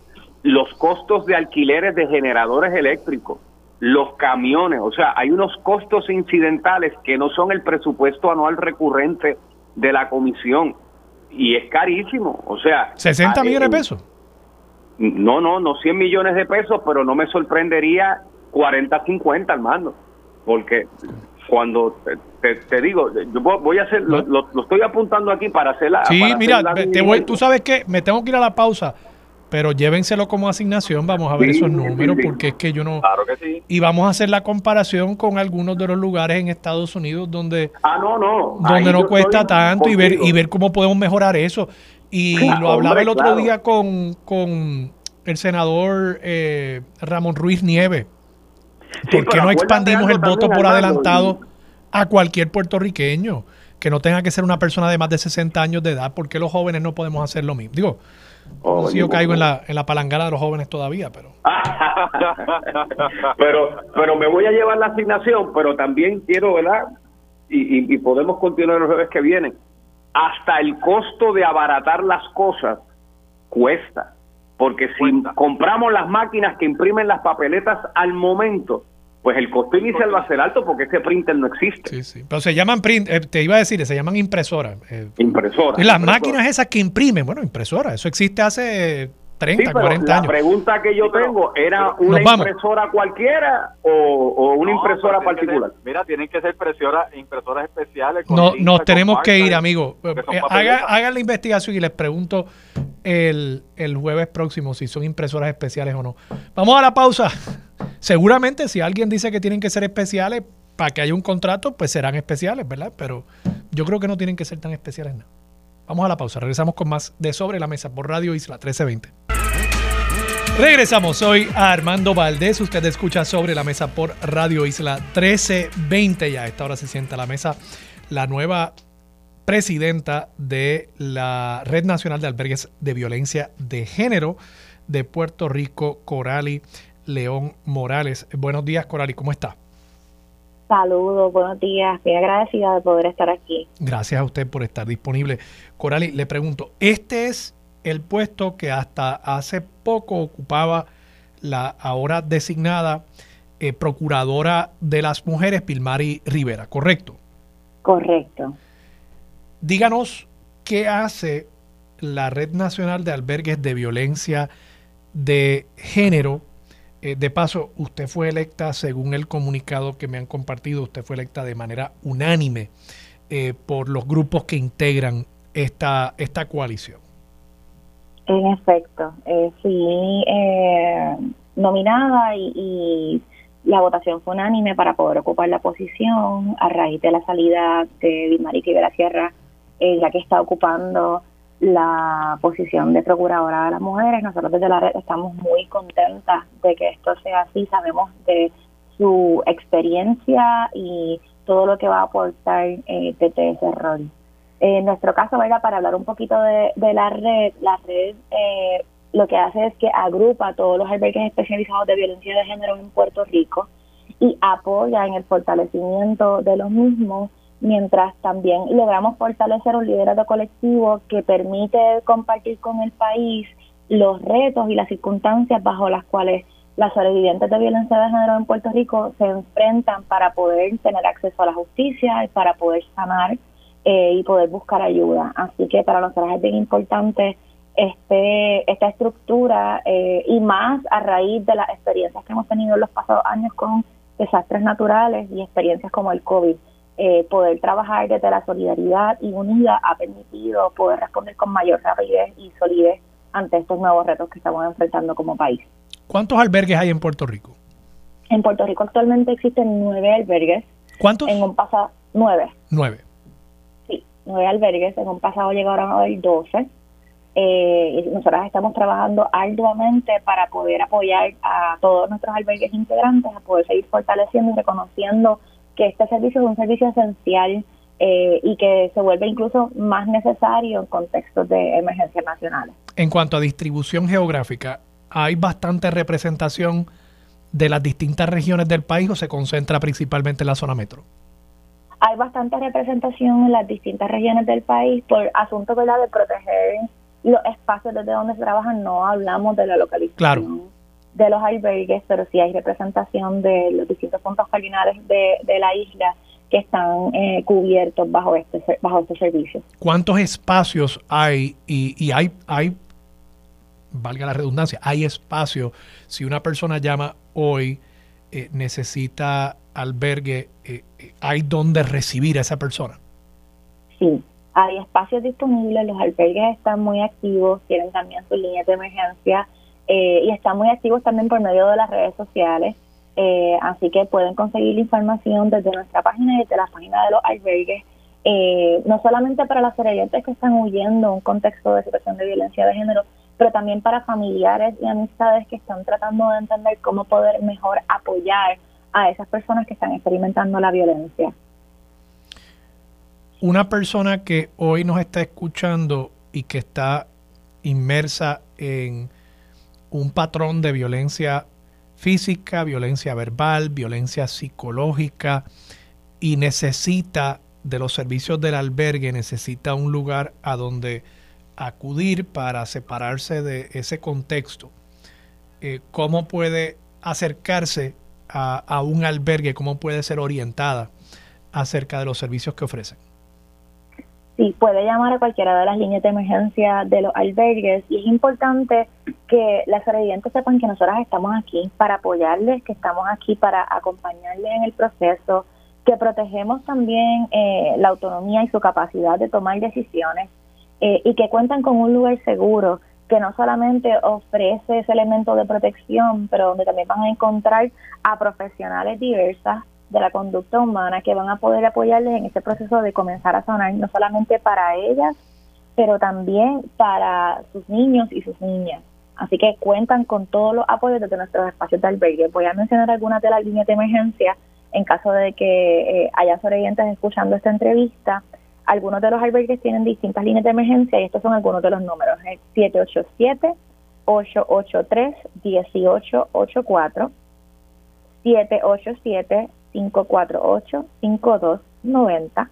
los costos de alquileres de generadores eléctricos, los camiones, o sea, hay unos costos incidentales que no son el presupuesto anual recurrente de la comisión y es carísimo, o sea... 60 millones de pesos. No, no, no 100 millones de pesos, pero no me sorprendería 40, 50, Armando, porque cuando te, digo, yo voy a hacer, lo, estoy apuntando aquí para hacer la... Sí, mira, te voy, tú sabes que me tengo que ir a la pausa, pero llévenselo como asignación, vamos a ver esos números, porque es que yo no... Claro que sí. Y vamos a hacer la comparación con algunos de los lugares en Estados Unidos donde... Ah, no, no. Donde no cuesta tanto y ver, y ver cómo podemos mejorar eso. Y lo hablaba el otro día con, con el senador eh, Ramón Ruiz Nieves ¿Por qué no expandimos el voto por adelantado a cualquier puertorriqueño? Que no tenga que ser una persona de más de 60 años de edad. ¿Por qué los jóvenes no podemos hacer lo mismo? Digo, oh, si yo caigo en la, en la palangana de los jóvenes todavía, pero... pero... Pero me voy a llevar la asignación, pero también quiero, ¿verdad? Y, y podemos continuar los jueves que vienen. Hasta el costo de abaratar las cosas cuesta. Porque si compramos las máquinas que imprimen las papeletas al momento, pues el costo inicial va a ser alto porque ese printer no existe. Sí, sí. Pero se llaman print, eh, te iba a decir, se llaman impresoras. Eh, impresoras. Y las máquinas esas que imprimen, bueno, impresoras, eso existe hace 30, 40 años. La pregunta que yo tengo era una impresora cualquiera o, una impresora particular. mira, tienen que ser impresoras, impresoras especiales. no, nos tenemos que ir, amigo. Eh, hagan la investigación y les pregunto el, el jueves próximo si son impresoras especiales o no. Vamos a la pausa. Seguramente si alguien dice que tienen que ser especiales para que haya un contrato, pues serán especiales, ¿verdad? Pero yo creo que no tienen que ser tan especiales. No. Vamos a la pausa. Regresamos con más de Sobre la Mesa por Radio Isla 1320. Regresamos hoy a Armando Valdés. Usted escucha Sobre la Mesa por Radio Isla 1320. Ya a esta hora se sienta a la mesa la nueva presidenta de la Red Nacional de Albergues de Violencia de Género de Puerto Rico, Corali León Morales. Buenos días, Corali, ¿cómo está? Saludos, buenos días. Estoy agradecida de poder estar aquí. Gracias a usted por estar disponible. Corali, le pregunto, ¿este es el puesto que hasta hace poco ocupaba la ahora designada eh, Procuradora de las Mujeres, Pilmari Rivera, ¿correcto? Correcto. Díganos qué hace la Red Nacional de Albergues de Violencia de Género. Eh, de paso, usted fue electa, según el comunicado que me han compartido, usted fue electa de manera unánime eh, por los grupos que integran esta, esta coalición. En efecto, eh, fui eh, nominada y, la votación fue unánime para poder ocupar la posición a raíz de la salida de Vilmari Rivera Sierra, ya que está ocupando la posición de procuradora de las mujeres. Nosotros desde la red estamos muy contentas de que esto sea así. Sabemos de su experiencia y todo lo que va a aportar eh, desde ese rol. En nuestro caso, ¿verdad? para hablar un poquito de, la red, la red eh, lo que hace es que agrupa a todos los albergues especializados de violencia de género en Puerto Rico y apoya en el fortalecimiento de los mismos, mientras también logramos fortalecer un liderazgo colectivo que permite compartir con el país los retos y las circunstancias bajo las cuales las sobrevivientes de violencia de género en Puerto Rico se enfrentan para poder tener acceso a la justicia y para poder sanar eh, y poder buscar ayuda. Así que para nosotros es bien importante este, esta estructura eh, y más a raíz de las experiencias que hemos tenido en los pasados años con desastres naturales y experiencias como el COVID. Eh, poder trabajar desde la solidaridad y unida ha permitido poder responder con mayor rapidez y solidez ante estos nuevos retos que estamos enfrentando como país. ¿Cuántos albergues hay en Puerto Rico? En Puerto Rico actualmente existen nueve albergues. ¿Cuántos? En un pasado, nueve. Nueve nueve albergues, en un pasado llegaron a haber 12. Eh, y nosotras estamos trabajando arduamente para poder apoyar a todos nuestros albergues integrantes, a poder seguir fortaleciendo y reconociendo que este servicio es un servicio esencial eh, y que se vuelve incluso más necesario en contextos de emergencias nacionales. En cuanto a distribución geográfica, ¿hay bastante representación de las distintas regiones del país o se concentra principalmente en la zona metro? hay bastante representación en las distintas regiones del país por asuntos de proteger los espacios desde donde se trabajan. No hablamos de la localización de los albergues, pero sí hay representación de los distintos puntos cardinales de, la isla que están eh, cubiertos bajo este bajo este servicio. ¿Cuántos espacios hay y, y hay hay valga la redundancia, hay espacio si una persona llama hoy eh, necesita albergue, eh, eh, ¿hay donde recibir a esa persona? Sí, hay espacios disponibles, los albergues están muy activos, tienen también sus líneas de emergencia y están muy activos también por medio de las redes sociales. así que pueden conseguir información desde nuestra página y desde la página de los albergues, no solamente para las sobrevivientes que están huyendo un contexto de situación de violencia de género, pero también para familiares y amistades que están tratando de entender cómo poder mejor apoyar a esas personas que están experimentando la violencia. Una persona que hoy nos está escuchando y que está inmersa en un patrón de violencia física, violencia verbal, violencia psicológica y necesita de los servicios del albergue, necesita un lugar a donde acudir para separarse de ese contexto, eh, ¿cómo puede acercarse a, un albergue? ¿Cómo puede ser orientada acerca de los servicios que ofrecen? Sí, puede llamar a cualquiera de las líneas de emergencia de los albergues y es importante que las sobrevivientes sepan que nosotros estamos aquí para apoyarles, que estamos aquí para acompañarles en el proceso, que protegemos también eh, la autonomía y su capacidad de tomar decisiones eh, y que cuentan con un lugar seguro que no solamente ofrece ese elemento de protección, pero donde también van a encontrar a profesionales diversas de la conducta humana que van a poder apoyarles en ese proceso de comenzar a sonar, no solamente para ellas, pero también para sus niños y sus niñas. Así que cuentan con todos los apoyos desde nuestros espacios de albergue. Voy a mencionar algunas de las líneas de emergencia en caso de que eh, haya sobrevivientes escuchando esta entrevista. Algunos de los albergues tienen distintas líneas de emergencia y estos son algunos de los números. 787 883-1884, 787-548-5290,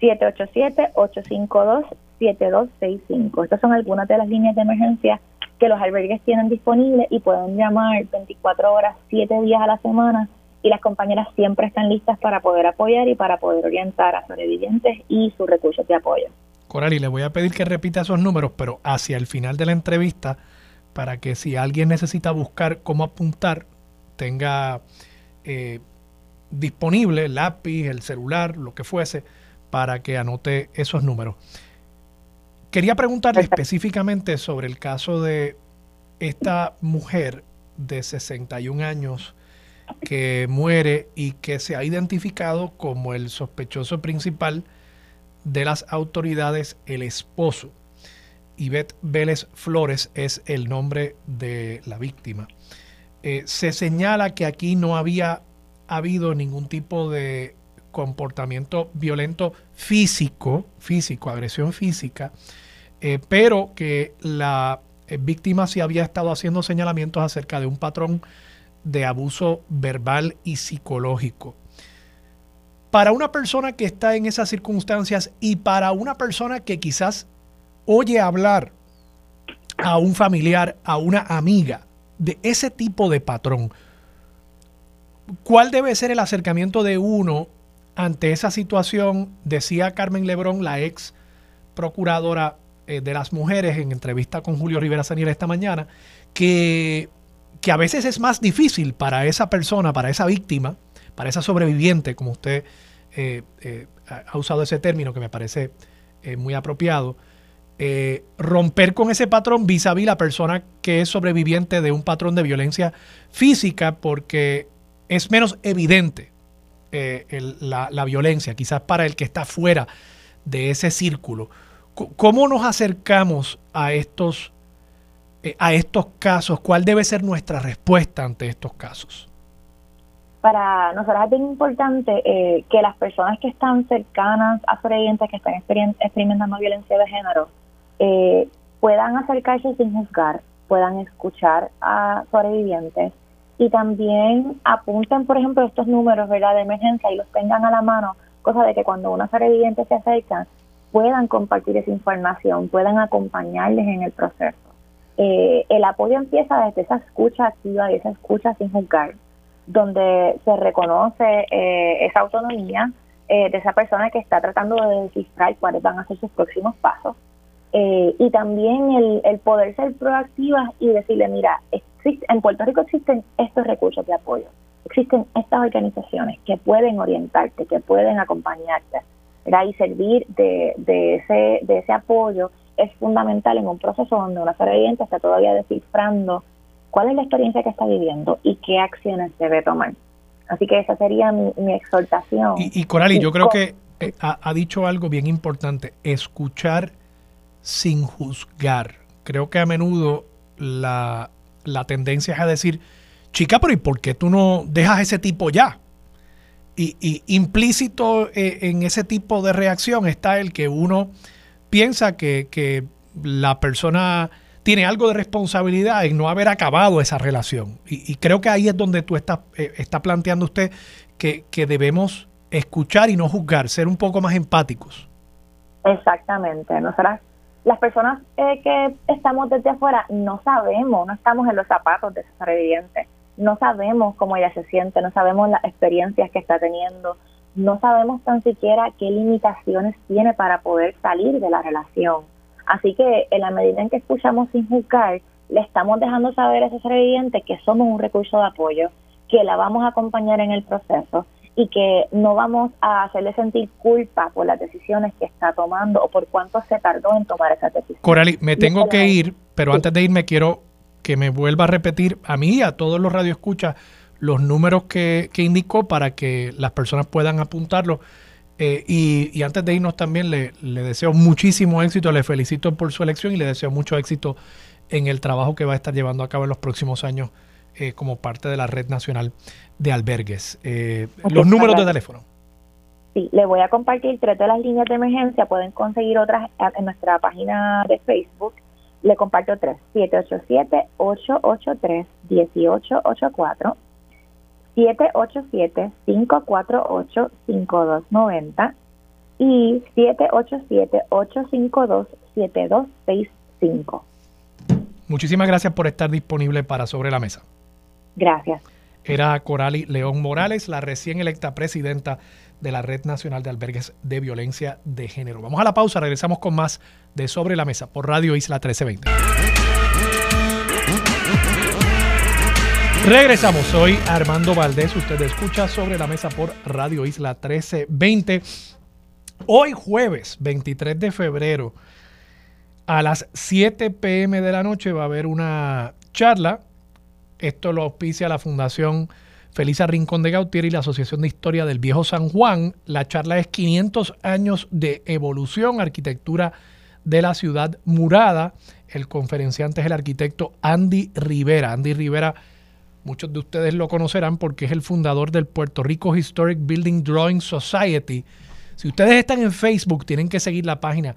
787-852-7265. Estas son algunas de las líneas de emergencia que los albergues tienen disponibles y pueden llamar 24 horas, 7 días a la semana y las compañeras siempre están listas para poder apoyar y para poder orientar a sobrevivientes y sus recursos de apoyo. Corali, le voy a pedir que repita esos números, pero hacia el final de la entrevista, para que si alguien necesita buscar cómo apuntar, tenga eh, disponible el lápiz, el celular, lo que fuese, para que anote esos números. Quería preguntarle específicamente sobre el caso de esta mujer de 61 años que muere y que se ha identificado como el sospechoso principal de las autoridades, el esposo. Ivette Vélez Flores es el nombre de la víctima. Eh, se señala que aquí no había habido ningún tipo de comportamiento violento físico, físico, agresión física, eh, pero que la eh, víctima sí había estado haciendo señalamientos acerca de un patrón de abuso verbal y psicológico. Para una persona que está en esas circunstancias y para una persona que quizás oye hablar a un familiar, a una amiga de ese tipo de patrón, ¿cuál debe ser el acercamiento de uno ante esa situación? Decía Carmen Lebrón, la ex procuradora eh, de las mujeres en entrevista con Julio Rivera Saniel esta mañana, que que a veces es más difícil para esa persona, para esa víctima, para esa sobreviviente, como usted eh, eh, ha usado ese término que me parece muy apropiado, romper con ese patrón vis a vis la persona que es sobreviviente de un patrón de violencia física porque es menos evidente la, la, violencia, quizás para el que está fuera de ese círculo. ¿Cómo nos acercamos a estos eh, a estos casos? ¿Cuál debe ser nuestra respuesta ante estos casos? Para nosotros es bien importante eh, que las personas que están cercanas a sobrevivientes que están experimentando violencia de género eh, puedan acercarse sin juzgar, puedan escuchar a sobrevivientes y también apunten, por ejemplo, estos números ¿verdad? de emergencia y los tengan a la mano, cosa de que cuando una sobreviviente se acerca puedan compartir esa información, puedan acompañarles en el proceso. Eh, el apoyo empieza desde esa escucha activa y esa escucha sin juzgar, donde se reconoce eh, esa autonomía eh, de esa persona que está tratando de descifrar cuáles van a ser sus próximos pasos. Y también el, poder ser proactiva y decirle, mira, en Puerto Rico existen estos recursos de apoyo, existen estas organizaciones que pueden orientarte, que pueden acompañarte, y servir de, de, ese, de ese apoyo es fundamental en un proceso donde una sobreviviente está todavía descifrando cuál es la experiencia que está viviendo y qué acciones debe tomar. Así que esa sería mi, exhortación. Y, y Corali, yo creo que eh, ha, dicho algo bien importante, escuchar sin juzgar. Creo que a menudo la, tendencia es a decir, chica, pero ¿y por qué tú no dejas ese tipo ya? Y, y implícito eh, en ese tipo de reacción está el que uno piensa que, la persona tiene algo de responsabilidad en no haber acabado esa relación. Y, creo que ahí es donde tú estás eh, está planteando usted que, debemos escuchar y no juzgar, ser un poco más empáticos. Exactamente. Nosotras, las personas eh, que estamos desde afuera, no sabemos, no estamos en los zapatos de esa sobreviviente, no sabemos cómo ella se siente, no sabemos las experiencias que está teniendo, no sabemos tan siquiera qué limitaciones tiene para poder salir de la relación. Así que en la medida en que escuchamos sin juzgar, le estamos dejando saber a ese sobreviviente que somos un recurso de apoyo, que la vamos a acompañar en el proceso y que no vamos a hacerle sentir culpa por las decisiones que está tomando o por cuánto se tardó en tomar esas decisiones. Corali, me tengo que ir, pero antes de irme quiero que me vuelva a repetir a mí y a todos los radioescuchas los números que, indicó para que las personas puedan apuntarlo. Eh, y, antes de irnos también le, deseo muchísimo éxito, le felicito por su elección y le deseo mucho éxito en el trabajo que va a estar llevando a cabo en los próximos años eh, como parte de la Red Nacional de Albergues. Eh, los números de teléfono. Sí, le voy a compartir tres de las líneas de emergencia. Pueden conseguir otras en nuestra página de Facebook. Le comparto tres, 787-883-1884, 787-548-5290 y 787-852-7265. Muchísimas gracias por estar disponible para Sobre la Mesa. Gracias. Era Corali León Morales, la recién electa presidenta de la Red Nacional de Albergues de Violencia de Género. Vamos a la pausa, regresamos con más de Sobre la Mesa por Radio Isla 1320. Regresamos, soy Armando Valdés, usted escucha Sobre la Mesa por Radio Isla 1320. Hoy jueves 23 de febrero a las 7 pm de la noche va a haber una charla. Esto lo auspicia la Fundación Felisa Rincón de Gautier y la Asociación de Historia del Viejo San Juan. La charla es 500 años de evolución, arquitectura de la ciudad murada. El conferenciante es el arquitecto Andy Rivera. Andy Rivera, muchos de ustedes lo conocerán porque es el fundador del Puerto Rico Historic Building Drawing Society. Si ustedes están en Facebook, tienen que seguir la página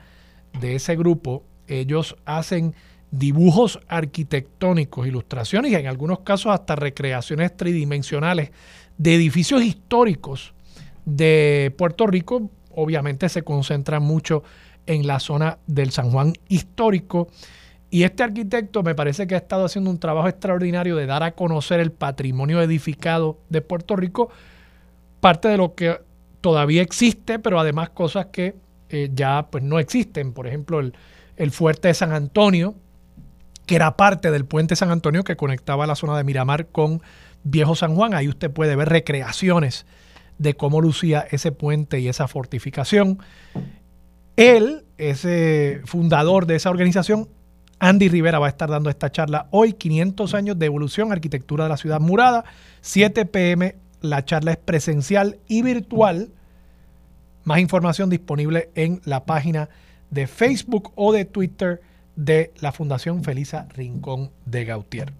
de ese grupo. Ellos hacen dibujos arquitectónicos, ilustraciones y en algunos casos hasta recreaciones tridimensionales de edificios históricos de Puerto Rico. Obviamente se concentran mucho en la zona del San Juan histórico. Y este arquitecto me parece que ha estado haciendo un trabajo extraordinario de dar a conocer el patrimonio edificado de Puerto Rico, parte de lo que todavía existe, pero además cosas que eh, ya pues no existen. Por ejemplo, el, el fuerte de San Antonio, que era parte del puente San Antonio que conectaba la zona de Miramar con Viejo San Juan. Ahí usted puede ver recreaciones de cómo lucía ese puente y esa fortificación. Él, ese fundador de esa organización, Andy Rivera, va a estar dando esta charla hoy, 500 años de evolución, arquitectura de la ciudad murada, 7 pm. La charla es presencial y virtual. Más información disponible en la página de Facebook o de Twitter de la Fundación Felisa Rincón de Gautier.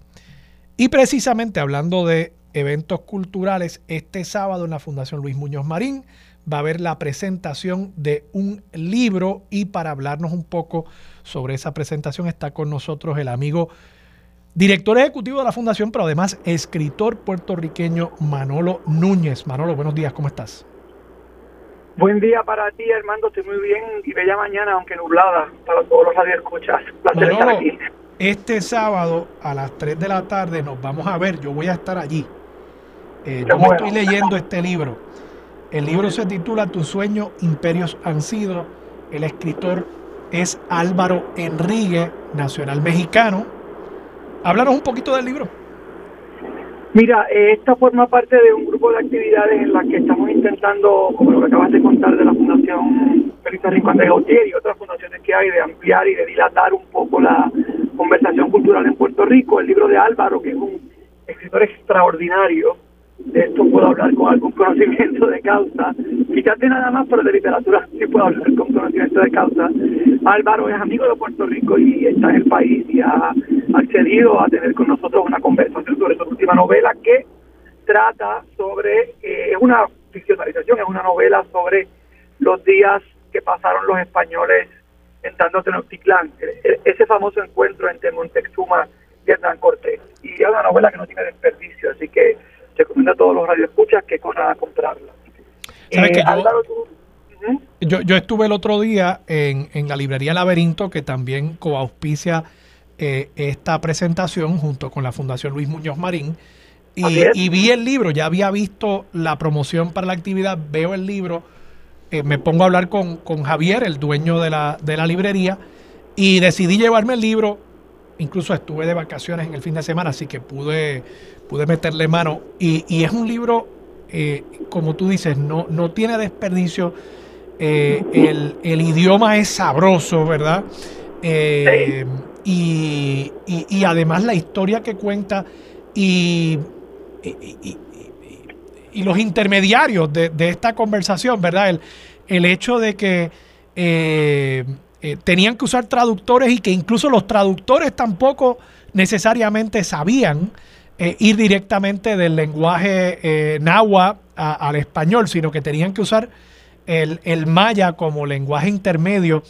Y precisamente hablando de eventos culturales, este sábado en la Fundación Luis Muñoz Marín va a haber la presentación de un libro y para hablarnos un poco sobre esa presentación está con nosotros el amigo director ejecutivo de la Fundación, pero además escritor puertorriqueño Manolo Núñez. Manolo, buenos días, ¿cómo estás? Buen día para ti, Armando. Estoy muy bien y bella mañana, aunque nublada, para todos los radioescuchas. Placer estar aquí. Este sábado a las 3 de la tarde nos vamos a ver. Yo voy a estar allí. Eh, yo estoy leyendo este libro. El libro se titula Tu sueño, imperios han sido. El escritor es Álvaro Enrique, nacional mexicano. Háblanos un poquito del libro. Mira, esta forma parte de un grupo de actividades en las que estamos intentando, como lo que acabas de contar de la Fundación Feliz Rincón de Gautier y otras fundaciones que hay, de ampliar y de dilatar un poco la conversación cultural en Puerto Rico. El libro de Álvaro, que es un escritor extraordinario, de esto puedo hablar con algún conocimiento de causa. Fíjate nada más, pero de literatura sí puedo hablar con conocimiento de causa. Álvaro es amigo de Puerto Rico y está en el país y ha accedido a tener con nosotros una conversación sobre su última novela que trata sobre, eh, es una ficcionalización, es una novela sobre los días que pasaron los españoles entrando a Tenochtitlán, e, ese famoso encuentro entre Montezuma y Hernán Cortés. Y es una novela que no tiene desperdicio, así que se recomienda a todos los radioescuchas que corran a comprarla. Eh, yo, yo, estuve el otro día en, en la librería Laberinto, que también coauspicia eh, esta presentación junto con la Fundación Luis Muñoz Marín. Y, vi el libro, ya había visto la promoción para la actividad, veo el libro, eh, me pongo a hablar con, con, Javier, el dueño de la, de la librería, y decidí llevarme el libro. Incluso estuve de vacaciones en el fin de semana, así que pude, pude meterle mano. Y, y es un libro, eh, como tú dices, no, no tiene desperdicio. el, el, idioma es sabroso, ¿verdad? y, y, además la historia que cuenta y, y los intermediarios de, de, esta conversación, ¿verdad? El, el hecho de que eh, eh, tenían que usar traductores y que incluso los traductores tampoco necesariamente sabían eh, ir directamente del lenguaje náhuatl al español, sino que tenían que usar el, el maya como lenguaje intermedio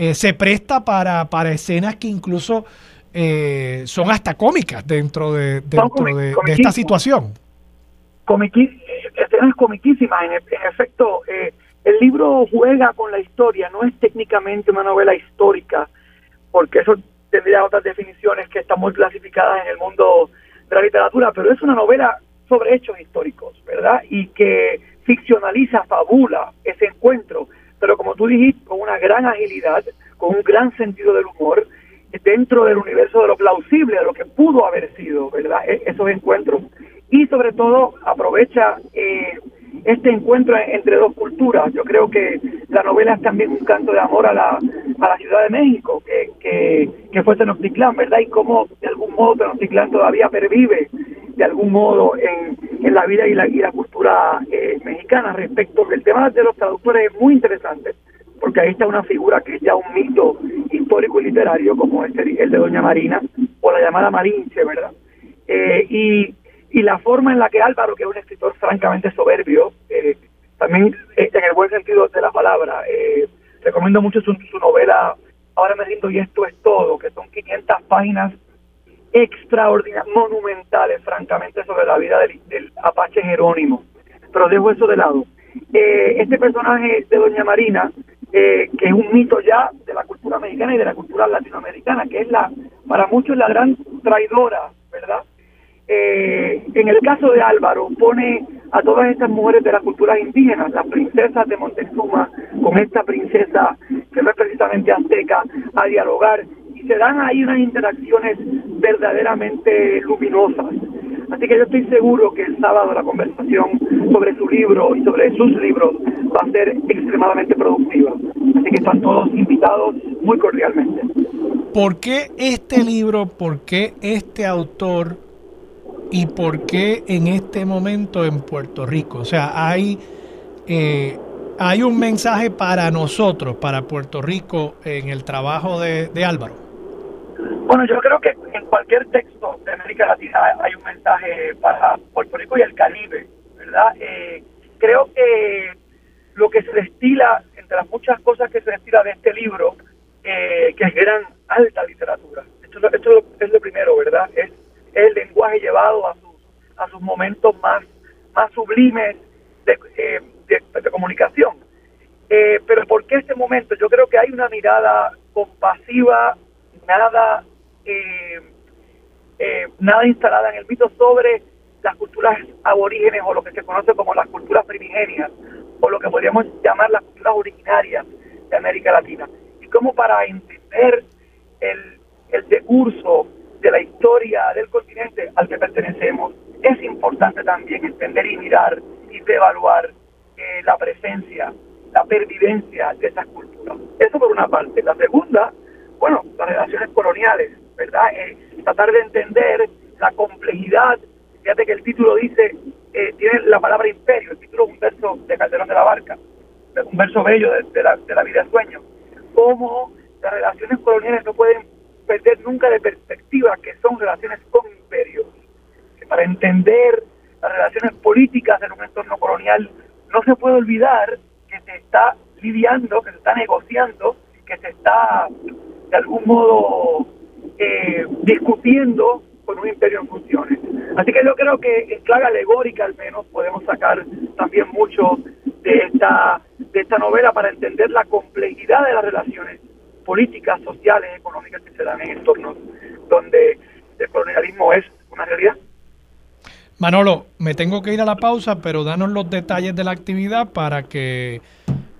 eh, se presta para, para escenas que incluso eh, son hasta cómicas dentro de, dentro de, esta situación. escenas comiquísimas, en, efecto, eh, el libro juega con la historia, no es técnicamente una novela histórica, porque eso tendría otras definiciones que están muy clasificadas en el mundo de la literatura, pero es una novela sobre hechos históricos, ¿verdad? Y que ficcionaliza, fabula ese encuentro, pero como tú dijiste, con una gran agilidad, con un gran sentido del humor, dentro del universo de lo plausible, de lo que pudo haber sido, ¿verdad? E-, esos encuentros. Y sobre todo aprovecha eh, este encuentro entre dos culturas. Yo creo que la novela es también un canto de amor a la, a la Ciudad de México, que, que, que fue Tenochtitlán, ¿verdad? Y cómo de algún modo Tenochtitlán todavía pervive de algún modo en, en la vida y la, y la cultura eh, mexicana. Respecto del tema de los traductores es muy interesante, porque ahí está una figura que es ya un mito histórico y literario, como este, el de Doña Marina, o la llamada Marinche, ¿verdad? Eh, y y la forma en la que Álvaro, que es un escritor francamente soberbio, eh, también eh, en el buen sentido de la palabra, eh, recomiendo mucho su, novela Ahora me rindo y esto es todo, que son 500 páginas extraordinarias, monumentales, francamente, sobre la vida del, Apache Jerónimo. Pero dejo eso de lado. este personaje de Doña Marina, que es un mito ya de la cultura mexicana y de la cultura latinoamericana, que es la, para muchos la gran traidora, ¿verdad? Eh, en el caso de Álvaro, pone a todas estas mujeres de las culturas indígenas, las princesas de Montezuma, con esta princesa que no es precisamente azteca, a dialogar y se dan ahí unas interacciones verdaderamente luminosas. Así que yo estoy seguro que el sábado la conversación sobre su libro y sobre sus libros va a ser extremadamente productiva. Así que están todos invitados muy cordialmente. ¿Por qué este libro, por qué este autor y por qué en este momento en Puerto Rico. O sea, hay, eh, hay un mensaje para nosotros, para Puerto Rico, en el trabajo de, Álvaro. Bueno, yo creo que en cualquier texto de América Latina hay un mensaje para Puerto Rico y el Caribe, ¿verdad? Eh, creo que lo que se destila, entre las muchas cosas que se destila de este libro, eh, que es gran, alta literatura. Esto, esto es lo primero, ¿verdad? Es el lenguaje llevado a sus, a sus momentos más, más sublimes de, eh, de, comunicación. Eh, pero ¿por qué este momento? Yo creo que hay una mirada compasiva, nada, eh, nada instalada en el mito sobre las culturas aborígenes o lo que se conoce como las culturas primigenias o lo que podríamos llamar las culturas originarias de América Latina. Y como para entender el, el decurso de la historia del continente al que pertenecemos, es importante también entender y mirar y evaluar eh, la presencia, la pervivencia de esas culturas. Eso por una parte. La segunda, bueno, las relaciones coloniales, ¿verdad? Eh, tratar de entender la complejidad. Fíjate que el título dice, eh, tiene la palabra imperio, el título es un verso de Calderón de la Barca, un verso bello de, la, de la vida sueño. Cómo las relaciones coloniales no pueden perder nunca de perspectiva que son relaciones con imperios. Que para entender las relaciones políticas en un entorno colonial no se puede olvidar que se está lidiando, que se está negociando, que se está de algún modo eh, discutiendo con un imperio en funciones. Así que yo creo que en clave alegórica al menos podemos sacar también mucho de esta, de esta novela para entender la complejidad de las relaciones políticas, sociales, económicas que se dan en entornos donde el colonialismo es una realidad. Manolo, me tengo que ir a la pausa, pero danos los detalles de la actividad para que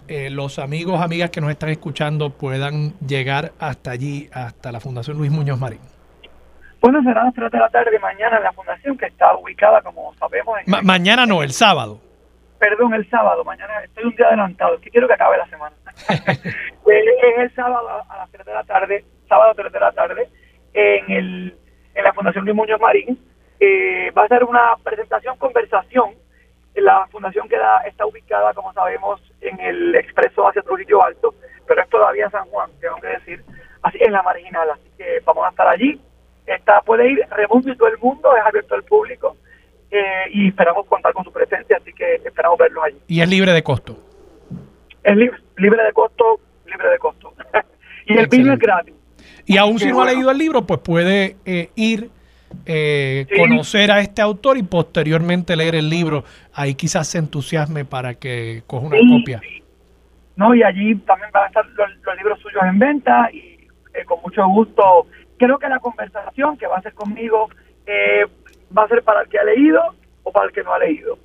eh, los amigos, amigas que nos están escuchando puedan llegar hasta allí, hasta la Fundación Luis Muñoz Marín. Bueno, será a las 3 de la tarde mañana en la fundación que está ubicada, como sabemos... En mañana no, el sábado. Perdón, el sábado. Mañana estoy un día adelantado. Es que quiero que acabe la semana. Es el sábado a las 3 de la tarde, sábado 3 de la tarde, en, el, en la Fundación Luis Muñoz Marín. Eh, va a ser una presentación, conversación. La fundación queda, está ubicada, como sabemos, en el expreso hacia Trujillo Alto, pero es todavía San Juan, tengo que decir, así en la marginal. Así que vamos a estar allí. Está, puede ir Remundo y todo el mundo, es abierto al público. Eh, y esperamos contar con su presencia, así que esperamos verlos allí. ¿Y es libre de costo? Es libre, libre de costo, libre de costo. Y el vino es gratis. Y aún si no ha leído el libro, pues puede eh, ir, eh, conocer a este autor y posteriormente leer el libro. Ahí quizás se entusiasme para que coja una copia. No, y allí también van a estar los, libros suyos en venta y eh, con mucho gusto. Creo que la conversación que va a hacer conmigo va a ser para el que ha leído o para el que no ha leído.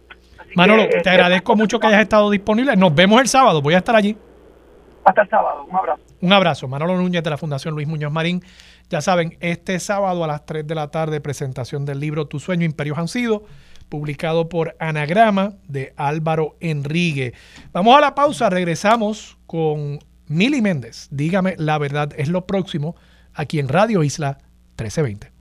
Manolo, te agradezco mucho que hayas estado disponible. Nos vemos el sábado, voy a estar allí. Hasta el sábado, un abrazo. Un abrazo. Manolo Núñez de la Fundación Luis Muñoz Marín. Ya saben, este sábado a las 3 de la tarde, presentación del libro Tu sueño, Imperios han sido, publicado por Anagrama de Álvaro Enrique. Vamos a la pausa, regresamos con Mili Méndez. Dígame, la verdad es lo próximo aquí en Radio Isla 1320.